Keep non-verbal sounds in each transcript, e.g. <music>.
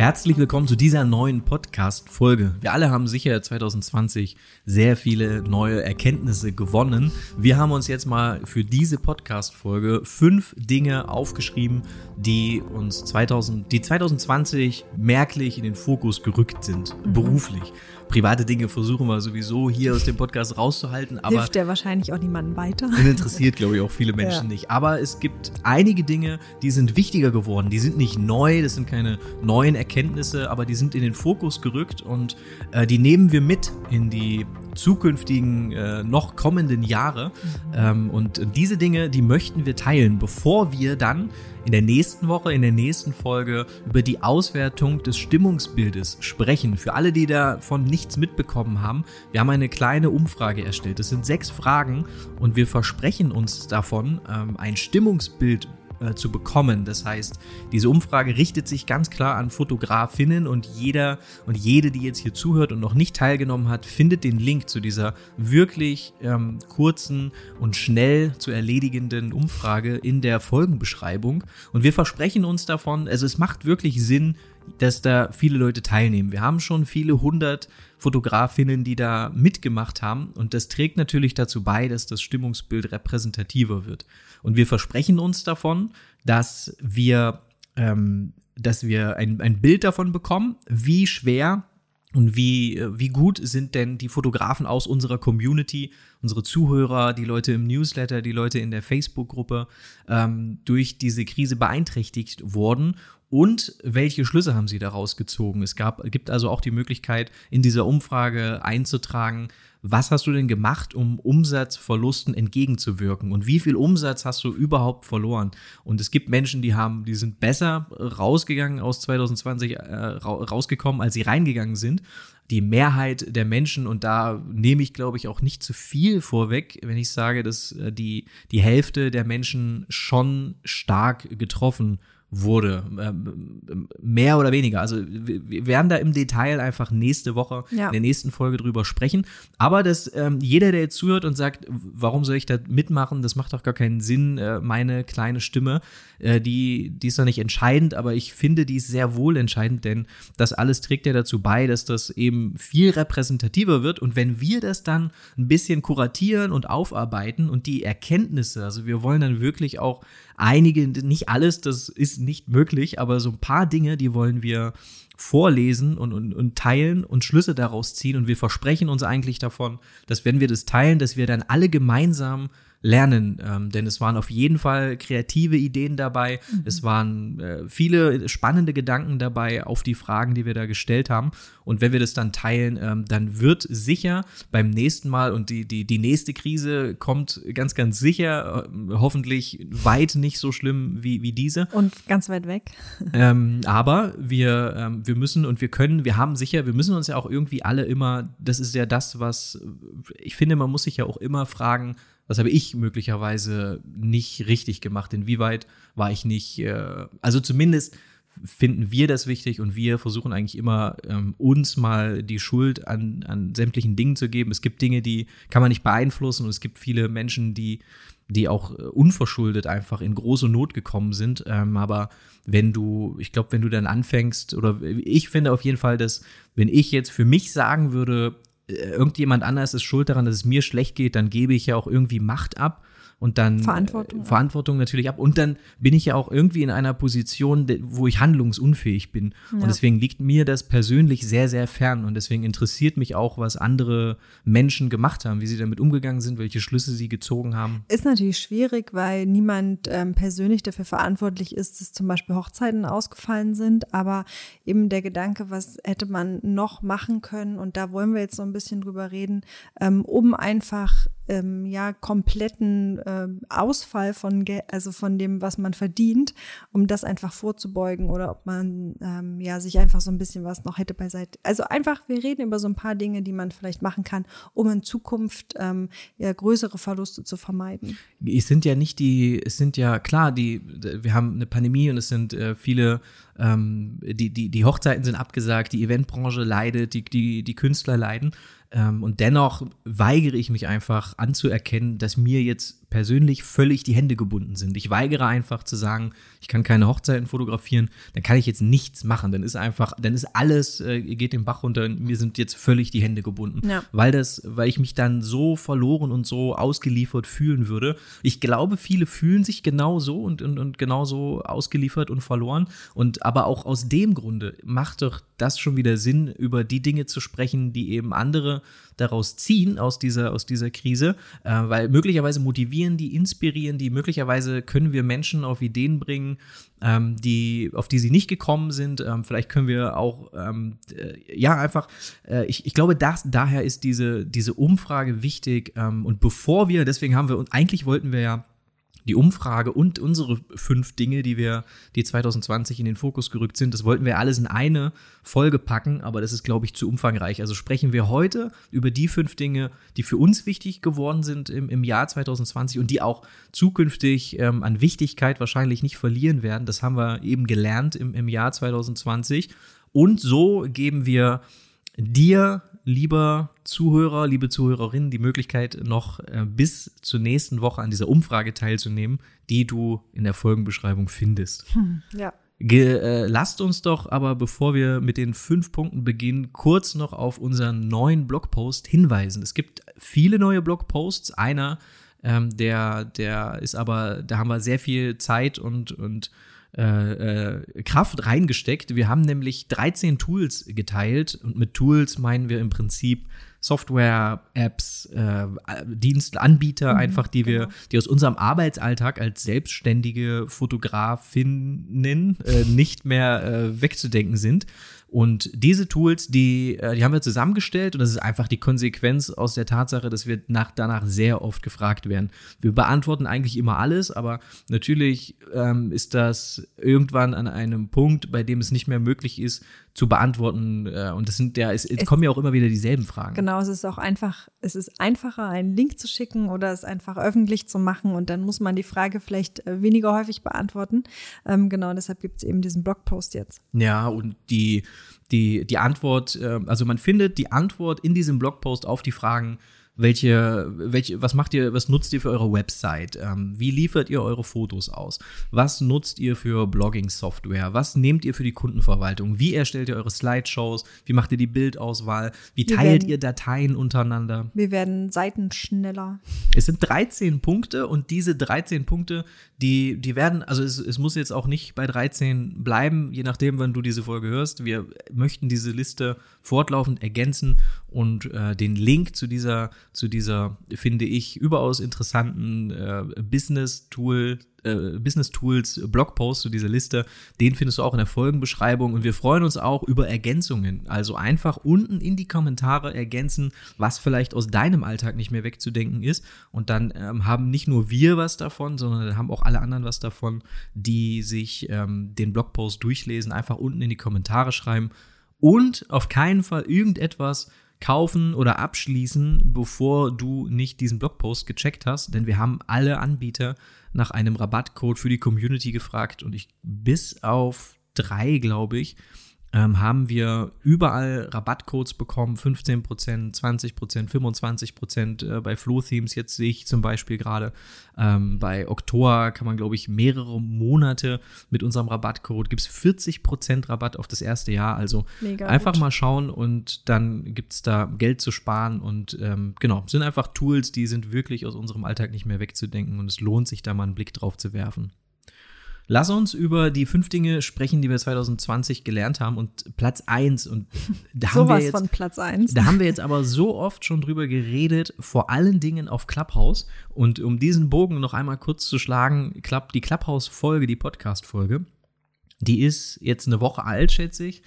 Herzlich willkommen zu dieser neuen Podcast-Folge. Wir alle haben sicher 2020 sehr viele neue Erkenntnisse gewonnen. Wir haben uns jetzt mal für diese Podcast-Folge fünf Dinge aufgeschrieben, die uns 2000, die 2020 merklich in den Fokus gerückt sind, beruflich private Dinge versuchen wir sowieso hier aus dem Podcast rauszuhalten. Aber Hilft ja wahrscheinlich auch niemandem weiter. Interessiert, glaube ich, auch viele <laughs> Menschen ja. nicht. Aber es gibt einige Dinge, die sind wichtiger geworden. Die sind nicht neu, das sind keine neuen Erkenntnisse, aber die sind in den Fokus gerückt und äh, die nehmen wir mit in die zukünftigen, äh, noch kommenden Jahre. Mhm. Ähm, und diese Dinge, die möchten wir teilen, bevor wir dann in der nächsten Woche, in der nächsten Folge über die Auswertung des Stimmungsbildes sprechen. Für alle, die davon nichts mitbekommen haben, wir haben eine kleine Umfrage erstellt. Das sind sechs Fragen und wir versprechen uns davon, ähm, ein Stimmungsbild äh, zu bekommen. Das heißt, diese Umfrage richtet sich ganz klar an Fotografinnen und jeder und jede, die jetzt hier zuhört und noch nicht teilgenommen hat, findet den Link zu dieser wirklich ähm, kurzen und schnell zu erledigenden Umfrage in der Folgenbeschreibung. Und wir versprechen uns davon, also es macht wirklich Sinn, dass da viele Leute teilnehmen. Wir haben schon viele hundert Fotografinnen, die da mitgemacht haben und das trägt natürlich dazu bei, dass das Stimmungsbild repräsentativer wird. Und wir versprechen uns davon, dass wir, ähm, dass wir ein, ein Bild davon bekommen, wie schwer und wie, wie gut sind denn die Fotografen aus unserer Community, unsere Zuhörer, die Leute im Newsletter, die Leute in der Facebook-Gruppe ähm, durch diese Krise beeinträchtigt worden und welche Schlüsse haben Sie daraus gezogen? Es gab, gibt also auch die Möglichkeit, in dieser Umfrage einzutragen, was hast du denn gemacht, um Umsatzverlusten entgegenzuwirken? Und wie viel Umsatz hast du überhaupt verloren? Und es gibt Menschen, die haben, die sind besser rausgegangen aus 2020 äh, rausgekommen, als sie reingegangen sind. Die Mehrheit der Menschen, und da nehme ich, glaube ich, auch nicht zu viel vorweg, wenn ich sage, dass äh, die, die Hälfte der Menschen schon stark getroffen wurde. Ähm, mehr oder weniger. Also wir werden da im Detail einfach nächste Woche ja. in der nächsten Folge drüber sprechen. Aber dass ähm, jeder, der jetzt zuhört und sagt, warum soll ich da mitmachen, das macht doch gar keinen Sinn, äh, meine kleine Stimme, äh, die, die ist doch nicht entscheidend, aber ich finde, die ist sehr wohl entscheidend, denn das alles trägt ja dazu bei, dass das eben viel repräsentativer wird. Und wenn wir das dann ein bisschen kuratieren und aufarbeiten und die Erkenntnisse, also wir wollen dann wirklich auch einige, nicht alles, das ist nicht möglich, aber so ein paar Dinge, die wollen wir vorlesen und, und, und teilen und Schlüsse daraus ziehen. Und wir versprechen uns eigentlich davon, dass wenn wir das teilen, dass wir dann alle gemeinsam lernen, ähm, denn es waren auf jeden Fall kreative Ideen dabei, mhm. es waren äh, viele spannende Gedanken dabei auf die Fragen, die wir da gestellt haben. Und wenn wir das dann teilen, ähm, dann wird sicher beim nächsten Mal und die, die, die nächste Krise kommt ganz, ganz sicher, äh, hoffentlich weit nicht so schlimm wie, wie diese. Und ganz weit weg. <laughs> Ähm, aber wir, ähm, wir müssen und wir können, wir haben sicher, wir müssen uns ja auch irgendwie alle immer, das ist ja das, was ich finde, man muss sich ja auch immer fragen, was habe ich möglicherweise nicht richtig gemacht? Inwieweit war ich nicht, äh, also zumindest finden wir das wichtig und wir versuchen eigentlich immer, ähm, uns mal die Schuld an, an sämtlichen Dingen zu geben. Es gibt Dinge, die kann man nicht beeinflussen und es gibt viele Menschen, die, die auch äh, unverschuldet einfach in große Not gekommen sind. Ähm, aber wenn du, ich glaube, wenn du dann anfängst, oder ich finde auf jeden Fall, dass wenn ich jetzt für mich sagen würde, äh, irgendjemand anders ist schuld daran, dass es mir schlecht geht, dann gebe ich ja auch irgendwie Macht ab und dann Verantwortung, äh, Verantwortung natürlich ab. Und dann bin ich ja auch irgendwie in einer Position, wo ich handlungsunfähig bin. Ja. Und deswegen liegt mir das persönlich sehr, sehr fern. Und deswegen interessiert mich auch, was andere Menschen gemacht haben, wie sie damit umgegangen sind, welche Schlüsse sie gezogen haben. Ist natürlich schwierig, weil niemand ähm, persönlich dafür verantwortlich ist, dass zum Beispiel Hochzeiten ausgefallen sind. Aber eben der Gedanke, was hätte man noch machen können? Und da wollen wir jetzt so ein bisschen drüber reden, ähm, um einfach ähm, ja kompletten äh, Ausfall von also von dem, was man verdient, um das einfach vorzubeugen oder ob man ähm, ja sich einfach so ein bisschen was noch hätte beiseite. Also einfach, wir reden über so ein paar Dinge, die man vielleicht machen kann, um in Zukunft ähm, ja größere Verluste zu vermeiden. Es sind ja nicht die, es sind ja klar, die, wir haben eine Pandemie und es sind äh, viele ähm, die, die, die Hochzeiten sind abgesagt, die Eventbranche leidet, die, die, die Künstler leiden. Ähm, und dennoch weigere ich mich einfach anzuerkennen, dass mir jetzt persönlich völlig die Hände gebunden sind. Ich weigere einfach zu sagen, ich kann keine Hochzeiten fotografieren, dann kann ich jetzt nichts machen. Dann ist einfach, dann ist alles, äh, geht den Bach runter. Mir sind jetzt völlig die Hände gebunden. Ja. Weil das, weil ich mich dann so verloren und so ausgeliefert fühlen würde. Ich glaube, viele fühlen sich genauso und, und, und genauso ausgeliefert und verloren. Und aber auch aus dem Grunde macht doch das schon wieder Sinn, über die Dinge zu sprechen, die eben andere daraus ziehen, aus dieser, aus dieser Krise, äh, weil möglicherweise motivieren die, inspirieren die, möglicherweise können wir Menschen auf Ideen bringen, ähm, die, auf die sie nicht gekommen sind. Ähm, vielleicht können wir auch, ähm, äh, ja, einfach, äh, ich, ich glaube, das, daher ist diese, diese Umfrage wichtig. Ähm, und bevor wir, deswegen haben wir, und eigentlich wollten wir ja die Umfrage und unsere fünf Dinge, die wir, die 2020 in den Fokus gerückt sind, das wollten wir alles in eine Folge packen, aber das ist, glaube ich, zu umfangreich. Also sprechen wir heute über die fünf Dinge, die für uns wichtig geworden sind im, im Jahr 2020 und die auch zukünftig ähm, an Wichtigkeit wahrscheinlich nicht verlieren werden. Das haben wir eben gelernt im, im Jahr 2020. Und so geben wir dir lieber Zuhörer, liebe Zuhörerinnen, die Möglichkeit, noch äh, bis zur nächsten Woche an dieser Umfrage teilzunehmen, die du in der Folgenbeschreibung findest. Hm, ja. Ge äh, lasst uns doch aber, bevor wir mit den fünf Punkten beginnen, kurz noch auf unseren neuen Blogpost hinweisen. Es gibt viele neue Blogposts. Einer, ähm, der, der ist aber, da haben wir sehr viel Zeit und, und äh, äh, Kraft reingesteckt. Wir haben nämlich 13 Tools geteilt und mit Tools meinen wir im Prinzip Software, Apps, äh, Dienstanbieter, mhm, einfach, die wir, genau. die aus unserem Arbeitsalltag als selbstständige Fotografinnen äh, nicht mehr äh, wegzudenken sind. Und diese Tools, die, äh, die haben wir zusammengestellt und das ist einfach die Konsequenz aus der Tatsache, dass wir nach, danach sehr oft gefragt werden. Wir beantworten eigentlich immer alles, aber natürlich ähm, ist das irgendwann an einem Punkt, bei dem es nicht mehr möglich ist, zu beantworten. Äh, und das sind ja, es, es, kommen ja auch immer wieder dieselben Fragen. Genau, es ist auch einfach, es ist einfacher, einen Link zu schicken oder es einfach öffentlich zu machen und dann muss man die Frage vielleicht äh, weniger häufig beantworten. Ähm, genau, deshalb gibt es eben diesen Blogpost jetzt. Ja, und die die, die Antwort, äh, also man findet die Antwort in diesem Blogpost auf die Fragen, welche, welche, was macht ihr, was nutzt ihr für eure Website? Ähm, wie liefert ihr eure Fotos aus? Was nutzt ihr für Blogging-Software? Was nehmt ihr für die Kundenverwaltung? Wie erstellt ihr eure Slideshows? Wie macht ihr die Bildauswahl? Wie wir teilt werden, ihr Dateien untereinander? Wir werden Seiten schneller. Es sind 13 Punkte und diese 13 Punkte, die, die werden, also es, es muss jetzt auch nicht bei 13 bleiben, je nachdem, wann du diese Folge hörst. Wir möchten diese Liste fortlaufend ergänzen und äh, den Link zu dieser, zu dieser, finde ich, überaus interessanten äh, Business-Tool, äh, Business Tools Blogpost zu dieser Liste, den findest du auch in der Folgenbeschreibung. Und wir freuen uns auch über Ergänzungen. Also einfach unten in die Kommentare ergänzen, was vielleicht aus deinem Alltag nicht mehr wegzudenken ist. Und dann ähm, haben nicht nur wir was davon, sondern haben auch alle anderen was davon, die sich ähm, den Blogpost durchlesen, einfach unten in die Kommentare schreiben. Und auf keinen Fall irgendetwas kaufen oder abschließen, bevor du nicht diesen Blogpost gecheckt hast, denn wir haben alle Anbieter nach einem Rabattcode für die Community gefragt. Und ich bis auf drei, glaube ich, ähm, haben wir überall Rabattcodes bekommen, 15%, 20%, 25% äh, bei Flow-Themes. Jetzt sehe ich zum Beispiel gerade ähm, bei Oktober kann man, glaube ich, mehrere Monate mit unserem Rabattcode, gibt es 40% Rabatt auf das erste Jahr. Also Mega einfach gut. mal schauen und dann gibt es da Geld zu sparen und ähm, genau, sind einfach Tools, die sind wirklich aus unserem Alltag nicht mehr wegzudenken und es lohnt sich da mal einen Blick drauf zu werfen. Lass uns über die fünf Dinge sprechen, die wir 2020 gelernt haben. Und Platz eins und <laughs> da haben wir jetzt, von Platz eins. Da haben wir jetzt aber so oft schon drüber geredet, vor allen Dingen auf Clubhouse. Und um diesen Bogen noch einmal kurz zu schlagen, die Clubhouse-Folge, die Podcast-Folge, die ist jetzt eine Woche alt, schätze ich.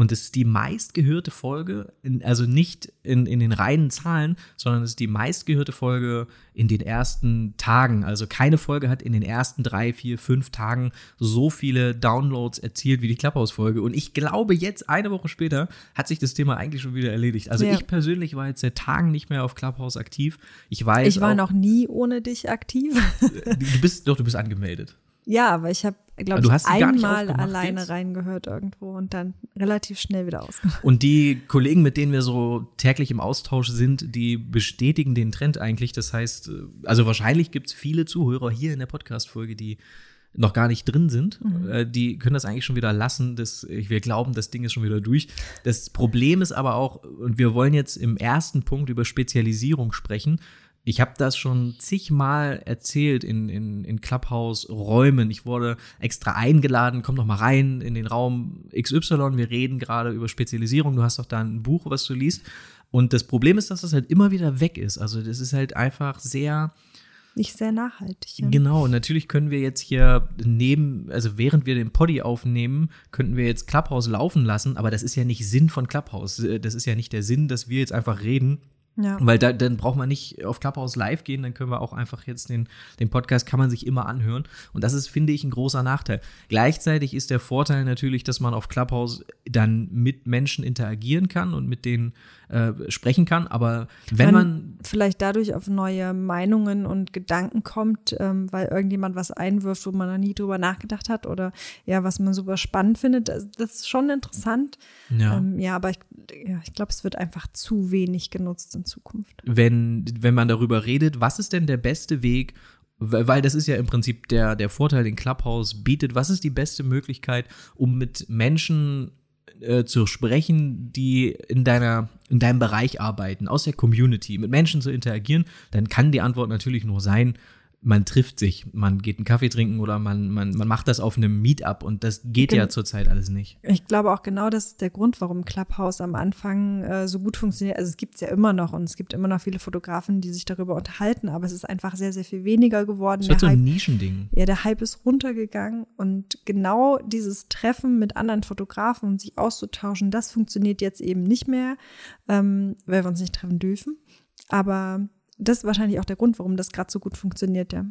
Und es ist die meistgehörte Folge, in, also nicht in, in den reinen Zahlen, sondern es ist die meistgehörte Folge in den ersten Tagen. Also keine Folge hat in den ersten drei, vier, fünf Tagen so viele Downloads erzielt wie die Clubhouse-Folge. Und ich glaube, jetzt, eine Woche später, hat sich das Thema eigentlich schon wieder erledigt. Also ja. ich persönlich war jetzt seit Tagen nicht mehr auf Clubhouse aktiv. Ich weiß. Ich war auch, noch nie ohne dich aktiv. <laughs> du bist, doch, du bist angemeldet. Ja, aber ich habe glaube ich, einmal alleine jetzt? reingehört irgendwo und dann relativ schnell wieder ausgemacht. Und die Kollegen, mit denen wir so täglich im Austausch sind, die bestätigen den Trend eigentlich. Das heißt, äh, also wahrscheinlich gibt es viele Zuhörer hier in der Podcast-Folge, die noch gar nicht drin sind, mhm. Äh, die können das eigentlich schon wieder lassen. Das, wir glauben, das Ding ist schon wieder durch. Das Problem ist aber auch, und wir wollen jetzt im ersten Punkt über Spezialisierung sprechen. Ich habe das schon zigmal erzählt in, in, in Clubhouse-Räumen. Ich wurde extra eingeladen, komm doch mal rein in den Raum XY. Wir reden gerade über Spezialisierung. Du hast doch da ein Buch, was du liest. Und das Problem ist, dass das halt immer wieder weg ist. Also das ist halt einfach sehr, nicht sehr nachhaltig. Ja. Genau, natürlich können wir jetzt hier neben, also während wir den Poddy aufnehmen, könnten wir jetzt Clubhouse laufen lassen, aber das ist ja nicht Sinn von Clubhouse. Das ist ja nicht der Sinn, dass wir jetzt einfach reden ja. Weil da, dann braucht man nicht auf Clubhouse live gehen, dann können wir auch einfach jetzt den, den Podcast, kann man sich immer anhören. Und das ist, finde ich, ein großer Nachteil. Gleichzeitig ist der Vorteil natürlich, dass man auf Clubhouse dann mit Menschen interagieren kann und mit denen äh, sprechen kann. Aber wenn man, man, vielleicht dadurch auf neue Meinungen und Gedanken kommt, ähm, weil irgendjemand was einwirft, wo man noch nie drüber nachgedacht hat oder ja, was man super spannend findet, das, das ist schon interessant. Ja, ähm, ja aber ich, ja, ich glaube, es wird einfach zu wenig genutzt in Zukunft. Wenn, wenn man darüber redet, was ist denn der beste Weg, weil das ist ja im Prinzip der, der Vorteil, den Clubhouse bietet. Was ist die beste Möglichkeit, um mit Menschen äh, zu sprechen, die in deiner in deinem Bereich arbeiten, aus der Community, mit Menschen zu interagieren, dann kann die Antwort natürlich nur sein, man trifft sich, man geht einen Kaffee trinken oder man, man, man macht das auf einem Meetup und das geht Gen ja zurzeit alles nicht. Ich glaube auch genau, das ist der Grund, warum Clubhouse am Anfang äh, so gut funktioniert. Also es gibt es ja immer noch und es gibt immer noch viele Fotografen, die sich darüber unterhalten, aber es ist einfach sehr, sehr viel weniger geworden. Das ist so ein Nischending. Ja, der Hype ist runtergegangen und genau dieses Treffen mit anderen Fotografen und sich auszutauschen, das funktioniert jetzt eben nicht mehr, ähm, weil wir uns nicht treffen dürfen. Aber das ist wahrscheinlich auch der Grund, warum das gerade so gut funktioniert, ja.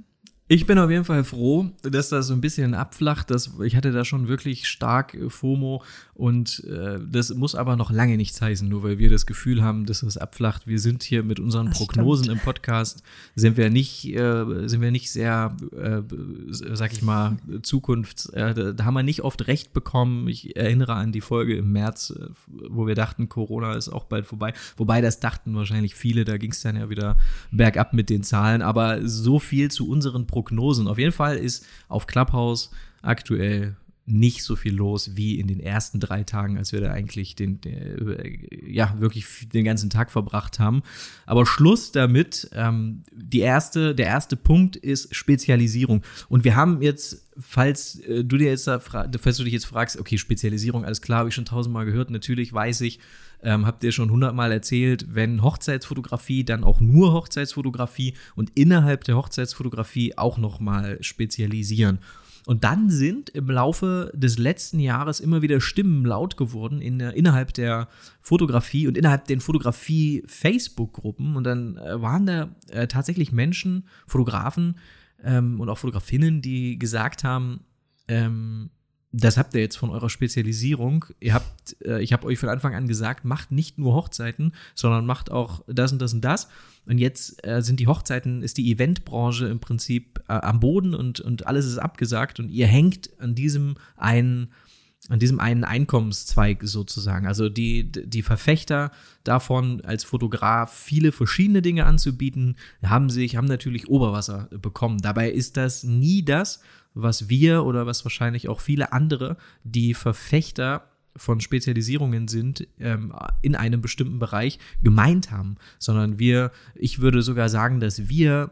Ich bin auf jeden Fall froh, dass das so ein bisschen abflacht. Das, ich hatte da schon wirklich stark FOMO und äh, das muss aber noch lange nichts heißen, nur weil wir das Gefühl haben, dass das abflacht. Wir sind hier mit unseren das Prognosen stimmt. im Podcast, sind wir nicht, äh, sind wir nicht sehr, äh, sag ich mal, Zukunfts, äh, da, da, haben wir nicht oft recht bekommen. Ich erinnere an die Folge im März, äh, wo wir dachten, Corona ist auch bald vorbei. Wobei das dachten wahrscheinlich viele, da ging es dann ja wieder bergab mit den Zahlen. Aber so viel zu unseren Prognosen Prognosen. Auf jeden Fall ist auf Clubhouse aktuell nicht so viel los wie in den ersten drei Tagen, als wir da eigentlich den, den ja wirklich den ganzen Tag verbracht haben. Aber Schluss damit. Ähm, die erste, der erste Punkt ist Spezialisierung. Und wir haben jetzt, falls äh, du dir jetzt, falls du dich jetzt fragst, okay, Spezialisierung, alles klar, habe ich schon tausendmal gehört. Natürlich weiß ich, ähm, habt ihr schon hundertmal erzählt, wenn Hochzeitsfotografie, dann auch nur Hochzeitsfotografie und innerhalb der Hochzeitsfotografie auch nochmal spezialisieren. Und dann sind im Laufe des letzten Jahres immer wieder Stimmen laut geworden in, innerhalb der Fotografie und innerhalb den Fotografie-Facebook-Gruppen. Und dann äh, waren da äh, tatsächlich Menschen, Fotografen ähm, und auch Fotografinnen, die gesagt haben, ähm, das habt ihr jetzt von eurer Spezialisierung. Ihr habt, äh, ich habe euch von Anfang an gesagt, macht nicht nur Hochzeiten, sondern macht auch das und das und das. Und jetzt äh, sind die Hochzeiten, ist die Eventbranche im Prinzip äh, am Boden und, und alles ist abgesagt und ihr hängt an diesem einen, an diesem einen Einkommenszweig sozusagen. Also die, die Verfechter davon, als Fotograf viele verschiedene Dinge anzubieten, haben sich, haben natürlich Oberwasser bekommen. Dabei ist das nie das, was wir oder was wahrscheinlich auch viele andere, die Verfechter von Spezialisierungen sind ähm, in einem bestimmten Bereich gemeint haben, sondern wir, ich würde sogar sagen, dass wir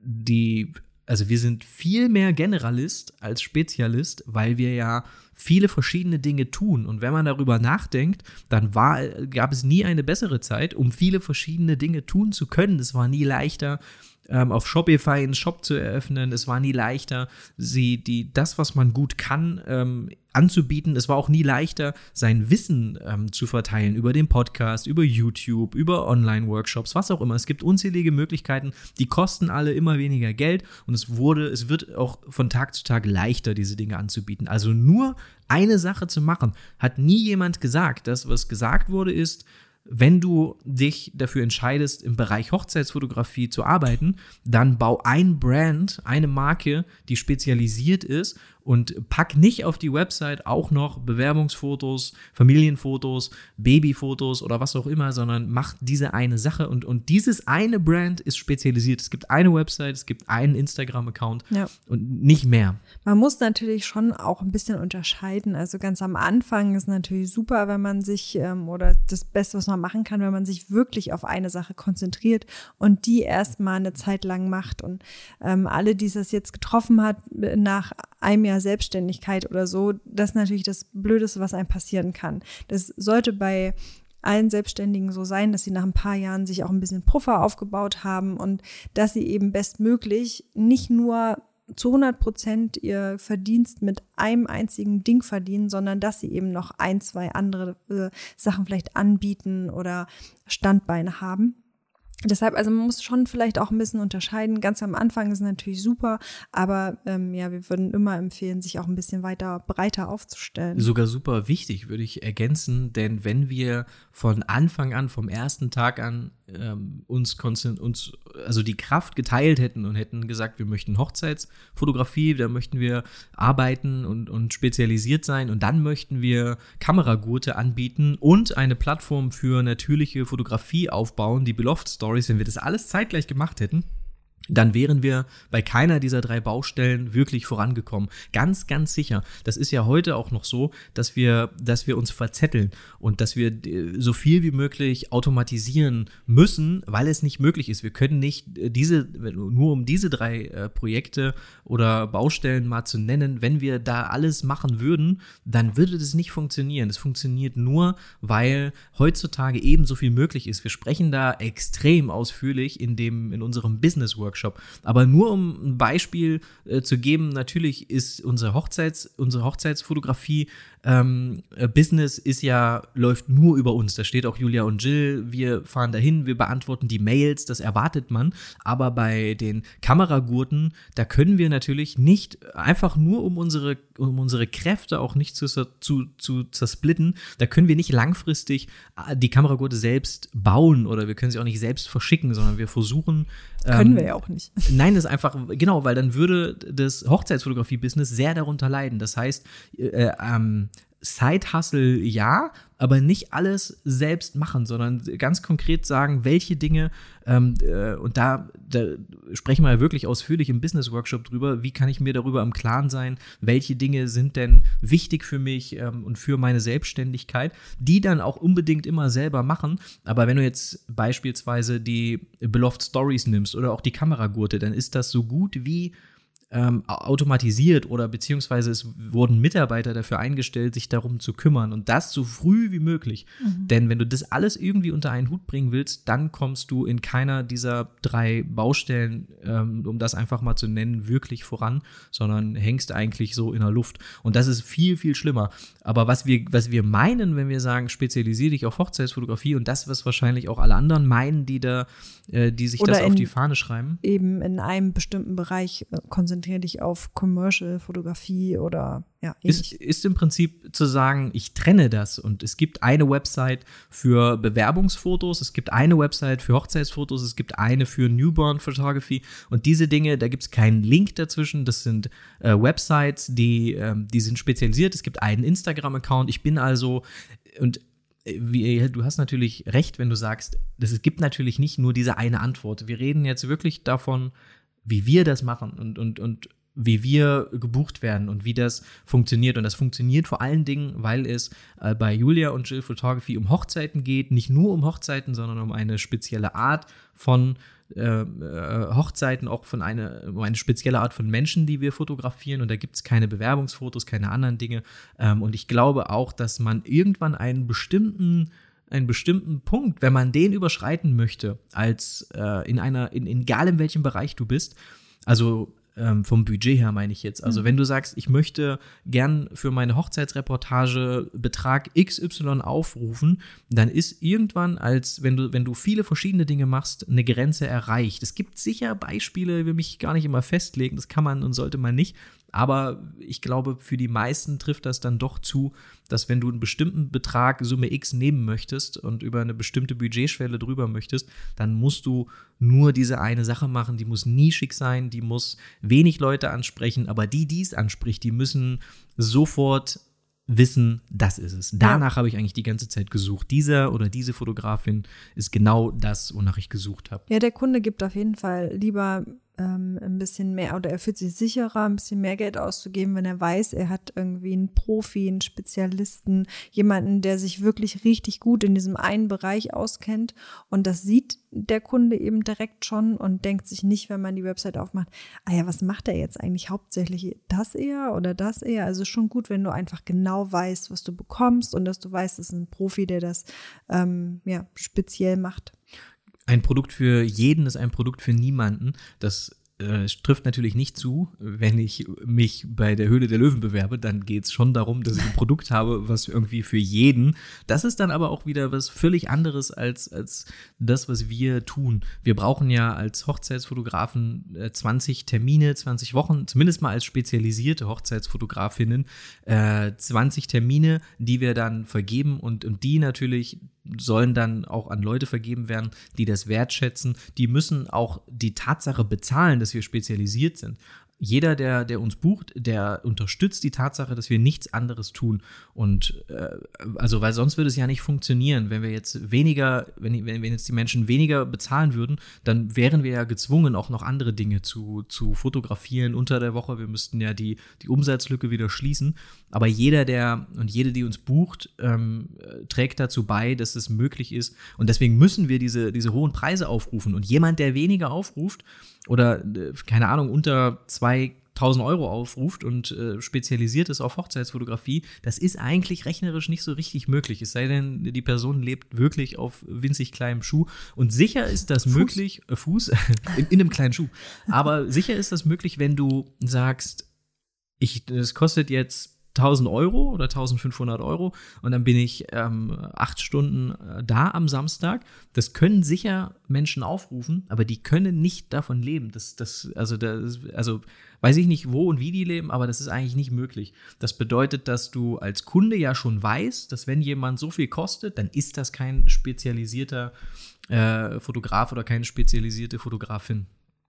die, also wir sind viel mehr Generalist als Spezialist, weil wir ja viele verschiedene Dinge tun. Und wenn man darüber nachdenkt, dann war, gab es nie eine bessere Zeit, um viele verschiedene Dinge tun zu können. Es war nie leichter, ähm, auf Shopify einen Shop zu eröffnen. Es war nie leichter, sie, die, das, was man gut kann, ähm, anzubieten. Es war auch nie leichter, sein Wissen ähm, zu verteilen über den Podcast, über YouTube, über Online-Workshops, was auch immer. Es gibt unzählige Möglichkeiten, die kosten alle immer weniger Geld und es wurde, es wird auch von Tag zu Tag leichter, diese Dinge anzubieten. Also nur eine Sache zu machen, hat nie jemand gesagt. Das, was gesagt wurde, ist, wenn du dich dafür entscheidest, im Bereich Hochzeitsfotografie zu arbeiten, dann bau ein Brand, eine Marke, die spezialisiert ist und pack nicht auf die Website auch noch Bewerbungsfotos, Familienfotos, Babyfotos oder was auch immer, sondern mach diese eine Sache und, und dieses eine Brand ist spezialisiert. Es gibt eine Website, es gibt einen Instagram-Account Ja. und nicht mehr. Man muss natürlich schon auch ein bisschen unterscheiden. Also ganz am Anfang ist natürlich super, wenn man sich ähm, oder das Beste, was man machen kann, wenn man sich wirklich auf eine Sache konzentriert und die erstmal eine Zeit lang macht. Und ähm, alle, die es jetzt getroffen hat nach einem Jahr Selbstständigkeit oder so, das ist natürlich das Blödeste, was einem passieren kann. Das sollte bei allen Selbstständigen so sein, dass sie nach ein paar Jahren sich auch ein bisschen Puffer aufgebaut haben und dass sie eben bestmöglich nicht nur zu 100 Prozent ihr Verdienst mit einem einzigen Ding verdienen, sondern dass sie eben noch ein, zwei andere äh, Sachen vielleicht anbieten oder Standbeine haben. Deshalb, also man muss schon vielleicht auch ein bisschen unterscheiden. Ganz am Anfang ist natürlich super, aber ähm, ja, wir würden immer empfehlen, sich auch ein bisschen weiter breiter aufzustellen. Sogar super wichtig, würde ich ergänzen, denn wenn wir von Anfang an, vom ersten Tag an, ähm, uns, uns also die Kraft geteilt hätten und hätten gesagt, wir möchten Hochzeitsfotografie, da möchten wir arbeiten und, und spezialisiert sein und dann möchten wir Kameragurte anbieten und eine Plattform für natürliche Fotografie aufbauen, die Beloved Stories, wenn wir das alles zeitgleich gemacht hätten, dann wären wir bei keiner dieser drei Baustellen wirklich vorangekommen. Ganz, ganz sicher. Das ist ja heute auch noch so, dass wir, dass wir uns verzetteln und dass wir äh, so viel wie möglich automatisieren müssen, weil es nicht möglich ist. Wir können nicht äh, diese, nur um diese drei äh, Projekte oder Baustellen mal zu nennen, wenn wir da alles machen würden, dann würde das nicht funktionieren. Es funktioniert nur, weil heutzutage eben so viel möglich ist. Wir sprechen da extrem ausführlich in dem, in unserem Business Workshop. Aber nur um ein Beispiel äh, zu geben, natürlich ist unsere Hochzeits, unsere Hochzeitsfotografie ähm, äh, Business ist ja, läuft nur über uns. Da steht auch Julia und Jill, wir fahren dahin, wir beantworten die Mails, das erwartet man. Aber bei den Kameragurten, da können wir natürlich nicht einfach nur um unsere, um unsere Kräfte auch nicht zu, zu, zu zersplitten, da können wir nicht langfristig äh, die Kameragurte selbst bauen oder wir können sie auch nicht selbst verschicken, sondern wir versuchen. Können ähm, wir ja auch nicht. <laughs> Nein, das ist einfach, genau, weil dann würde das Hochzeitsfotografie-Business sehr darunter leiden. Das heißt, äh, ähm, Side-Hustle ja, aber nicht alles selbst machen, sondern ganz konkret sagen, welche Dinge, ähm, äh, und da, da sprechen wir ja wirklich ausführlich im Business-Workshop drüber, wie kann ich mir darüber im Klaren sein, welche Dinge sind denn wichtig für mich ähm, und für meine Selbstständigkeit, die dann auch unbedingt immer selber machen. Aber wenn du jetzt beispielsweise die Beloved Stories nimmst oder auch die Kameragurte, dann ist das so gut wie ähm, automatisiert oder beziehungsweise es wurden Mitarbeiter dafür eingestellt, sich darum zu kümmern und das so früh wie möglich. Mhm. Denn wenn du das alles irgendwie unter einen Hut bringen willst, dann kommst du in keiner dieser drei Baustellen, ähm, um das einfach mal zu nennen, wirklich voran, sondern hängst eigentlich so in der Luft. Und das ist viel, viel schlimmer. Aber was wir, was wir meinen, wenn wir sagen, spezialisiere dich auf Hochzeitsfotografie und das, was wahrscheinlich auch alle anderen meinen, die da, äh, die sich Oder das auf in- die Fahne schreiben. Eben in einem bestimmten Bereich äh, konzentriere dich auf Commercial-Fotografie oder ja, Ist, ähnlich. ist im Prinzip zu sagen, ich trenne das und es gibt eine Website für Bewerbungsfotos, es gibt eine Website für Hochzeitsfotos, es gibt eine für Newborn Photography und diese Dinge, da gibt es keinen Link dazwischen, das sind äh, Websites, die, ähm, die sind spezialisiert, es gibt einen Instagram-Account, ich bin also und wie, du hast natürlich recht, wenn du sagst, das, es gibt natürlich nicht nur diese eine Antwort. Wir reden jetzt wirklich davon, wie wir das machen und, und, und wie wir gebucht werden und wie das funktioniert. Und das funktioniert vor allen Dingen, weil es äh, bei Julia und Jill Photography um Hochzeiten geht. Nicht nur um Hochzeiten, sondern um eine spezielle Art von äh, äh, Hochzeiten, auch von eine, um eine spezielle Art von Menschen, die wir fotografieren. Und da gibt es keine Bewerbungsfotos, keine anderen Dinge. Ähm, und ich glaube auch, dass man irgendwann einen bestimmten einen bestimmten Punkt, wenn man den überschreiten möchte, als äh, in einer, in, in egal in welchem Bereich du bist, also ähm, vom Budget her meine ich jetzt. Also wenn du sagst, ich möchte gern für meine Hochzeitsreportage Betrag XY aufrufen, dann ist irgendwann, als wenn du, wenn du viele verschiedene Dinge machst, eine Grenze erreicht. Es gibt sicher Beispiele, will mich gar nicht immer festlegen, das kann man und sollte man nicht. Aber ich glaube, für die meisten trifft das dann doch zu, dass wenn du einen bestimmten Betrag, Summe X, nehmen möchtest und über eine bestimmte Budgetschwelle drüber möchtest, dann musst du nur diese eine Sache machen. Die muss nischig sein, die muss wenig Leute ansprechen, aber die, die es anspricht, die müssen sofort wissen, das ist es. Danach ja. habe ich eigentlich die ganze Zeit gesucht. Dieser oder diese Fotografin ist genau das, wonach ich gesucht habe. Ja, der Kunde gibt auf jeden Fall lieber ähm, ein bisschen mehr oder er fühlt sich sicherer, ein bisschen mehr Geld auszugeben, wenn er weiß, er hat irgendwie einen Profi, einen Spezialisten, jemanden, der sich wirklich richtig gut in diesem einen Bereich auskennt. Und das sieht der Kunde eben direkt schon und denkt sich nicht, wenn man die Website aufmacht, ah ja, was macht er jetzt eigentlich hauptsächlich? Das eher oder das eher? Also schon gut, wenn du einfach genau weißt, was du bekommst und dass du weißt, es ist ein Profi, der das ähm, ja, speziell macht ein Produkt für jeden ist ein Produkt für niemanden. Das äh, trifft natürlich nicht zu, wenn ich mich bei der Höhle der Löwen bewerbe, dann geht es schon darum, dass ich ein Produkt habe, was irgendwie für jeden. Das ist dann aber auch wieder was völlig anderes als, als das, was wir tun. Wir brauchen ja als Hochzeitsfotografen äh, 20 Termine, 20 Wochen, zumindest mal als spezialisierte Hochzeitsfotografinnen, äh, 20 Termine, die wir dann vergeben und, und die natürlich sollen dann auch an Leute vergeben werden, die das wertschätzen. Die müssen auch die Tatsache bezahlen, dass wir spezialisiert sind jeder, der, der uns bucht, der unterstützt die Tatsache, dass wir nichts anderes tun. Und äh, also, weil sonst würde es ja nicht funktionieren. Wenn wir jetzt weniger, wenn, wenn, jetzt die Menschen weniger bezahlen würden, dann wären wir ja gezwungen, auch noch andere Dinge zu, zu fotografieren unter der Woche. Wir müssten ja die, die Umsatzlücke wieder schließen. Aber jeder, der und jede, die uns bucht, ähm, trägt dazu bei, dass es möglich ist. Und deswegen müssen wir diese, diese hohen Preise aufrufen. Und jemand, der weniger aufruft, oder äh, keine Ahnung, unter 2000 Euro aufruft und äh, spezialisiert ist auf Hochzeitsfotografie, das ist eigentlich rechnerisch nicht so richtig möglich. Es sei denn, die Person lebt wirklich auf winzig kleinem Schuh. Und sicher ist das Fuß. möglich, äh, Fuß, <laughs> in, in einem kleinen Schuh. Aber sicher ist das möglich, wenn du sagst, ich, das kostet jetzt 1000 Euro oder 1500 Euro und dann bin ich ähm, acht Stunden äh, da am Samstag. Das können sicher Menschen aufrufen, aber die können nicht davon leben. Das, das, also, das, also weiß ich nicht, wo und wie die leben, aber das ist eigentlich nicht möglich. Das bedeutet, dass du als Kunde ja schon weißt, dass wenn jemand so viel kostet, dann ist das kein spezialisierter äh, Fotograf oder keine spezialisierte Fotografin.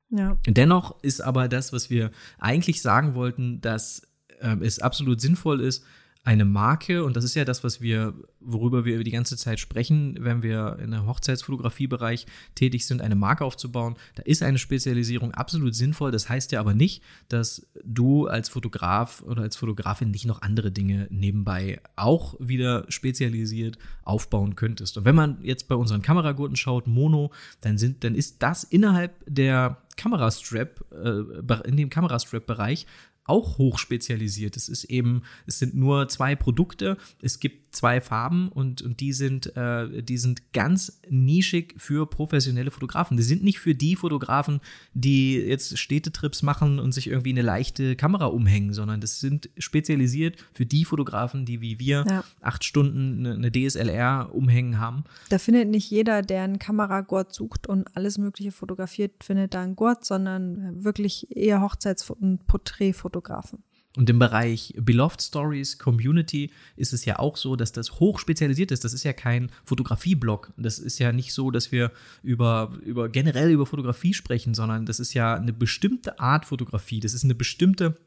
Ja. Dennoch ist aber das, was wir eigentlich sagen wollten, dass äh, es absolut sinnvoll ist, eine Marke, und das ist ja das, was wir, worüber wir die ganze Zeit sprechen, wenn wir in der Hochzeitsfotografiebereich tätig sind, eine Marke aufzubauen. Da ist eine Spezialisierung absolut sinnvoll. Das heißt ja aber nicht, dass du als Fotograf oder als Fotografin nicht noch andere Dinge nebenbei auch wieder spezialisiert aufbauen könntest. Und wenn man jetzt bei unseren Kameragurten schaut, Mono, dann sind, dann ist das innerhalb der Kamerastrap, äh, in dem Kamerastrap-Bereich auch hoch spezialisiert. Es ist eben, es sind nur zwei Produkte, es gibt zwei Farben und, und die sind, äh, die sind ganz nischig für professionelle Fotografen. Die sind nicht für die Fotografen, die jetzt Städtetrips machen und sich irgendwie eine leichte Kamera umhängen, sondern das sind spezialisiert für die Fotografen, die wie wir ja. acht Stunden eine, eine DSLR umhängen haben. Da findet nicht jeder, der einen Kameragurt sucht und alles Mögliche fotografiert, findet da einen Gurt, sondern wirklich eher Hochzeits- und Porträtfotografen. Und im Bereich Beloved Stories, Community ist es ja auch so, dass das hoch spezialisiert ist. Das ist ja kein Fotografieblog. Das ist ja nicht so, dass wir über, über generell über Fotografie sprechen, sondern das ist ja eine bestimmte Art Fotografie. Das ist eine bestimmte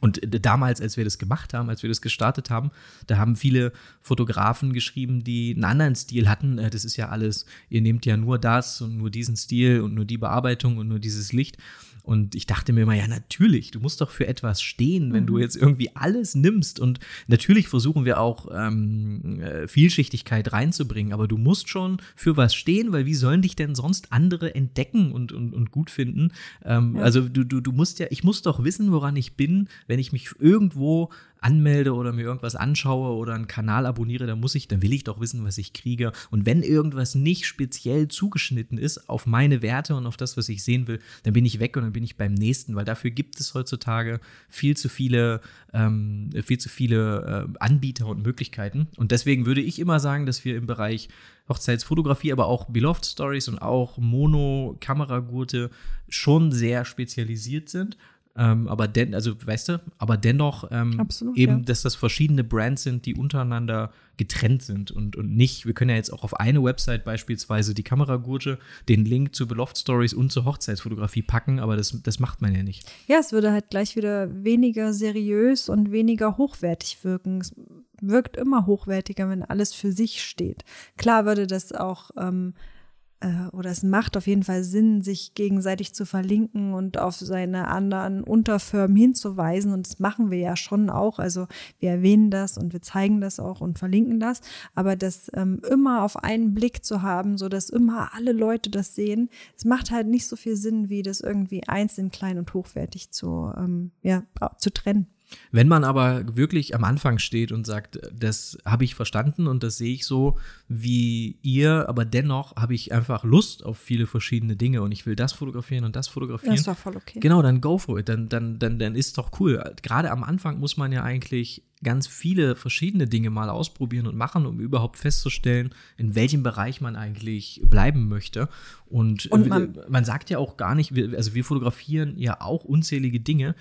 und damals, als wir das gemacht haben, als wir das gestartet haben, da haben viele Fotografen geschrieben, die einen anderen Stil hatten. Äh, das ist ja alles, ihr nehmt ja nur das und nur diesen Stil und nur die Bearbeitung und nur dieses Licht. Und ich dachte mir immer, ja, natürlich, du musst doch für etwas stehen, wenn mhm. du jetzt irgendwie alles nimmst. Und natürlich versuchen wir auch ähm, äh, Vielschichtigkeit reinzubringen, aber du musst schon für was stehen, weil wie sollen dich denn sonst andere entdecken und, und, und gut finden? Ähm, ja. Also du, du, du musst ja, ich muss doch wissen, woran ich bin, wenn ich mich irgendwo anmelde oder mir irgendwas anschaue oder einen Kanal abonniere, dann muss ich, dann will ich doch wissen, was ich kriege. Und wenn irgendwas nicht speziell zugeschnitten ist auf meine Werte und auf das, was ich sehen will, dann bin ich weg und dann bin ich beim nächsten, weil dafür gibt es heutzutage viel zu viele, ähm, viel zu viele äh, Anbieter und Möglichkeiten. Und deswegen würde ich immer sagen, dass wir im Bereich Hochzeitsfotografie, aber auch Beloved Stories und auch Mono-Kameragurte schon sehr spezialisiert sind Ähm, aber den, also weißt du, aber dennoch ähm, Absolut, eben, ja. dass das verschiedene Brands sind, die untereinander getrennt sind und, und nicht, wir können ja jetzt auch auf eine Website beispielsweise die Kameragurte, den Link zu Beloft Stories und zur Hochzeitsfotografie packen, aber das, das macht man ja nicht. Ja, es würde halt gleich wieder weniger seriös und weniger hochwertig wirken. Es wirkt immer hochwertiger, wenn alles für sich steht. Klar würde das auch ähm, äh, oder es macht auf jeden Fall Sinn, sich gegenseitig zu verlinken und auf seine anderen Unterfirmen hinzuweisen. Und das machen wir ja schon auch. Also wir erwähnen das und wir zeigen das auch und verlinken das. Aber das ähm, immer auf einen Blick zu haben, so dass immer alle Leute das sehen, es macht halt nicht so viel Sinn, wie das irgendwie einzeln klein und hochwertig zu, ähm, ja, zu trennen. Wenn man aber wirklich am Anfang steht und sagt, das habe ich verstanden und das sehe ich so wie ihr, aber dennoch habe ich einfach Lust auf viele verschiedene Dinge und ich will das fotografieren und das fotografieren. Das war voll okay. Genau, dann go for it. Dann, dann, dann, dann ist doch cool. Gerade am Anfang muss man ja eigentlich ganz viele verschiedene Dinge mal ausprobieren und machen, um überhaupt festzustellen, in welchem Bereich man eigentlich bleiben möchte. Und, Und man- man sagt ja auch gar nicht, also wir fotografieren ja auch unzählige Dinge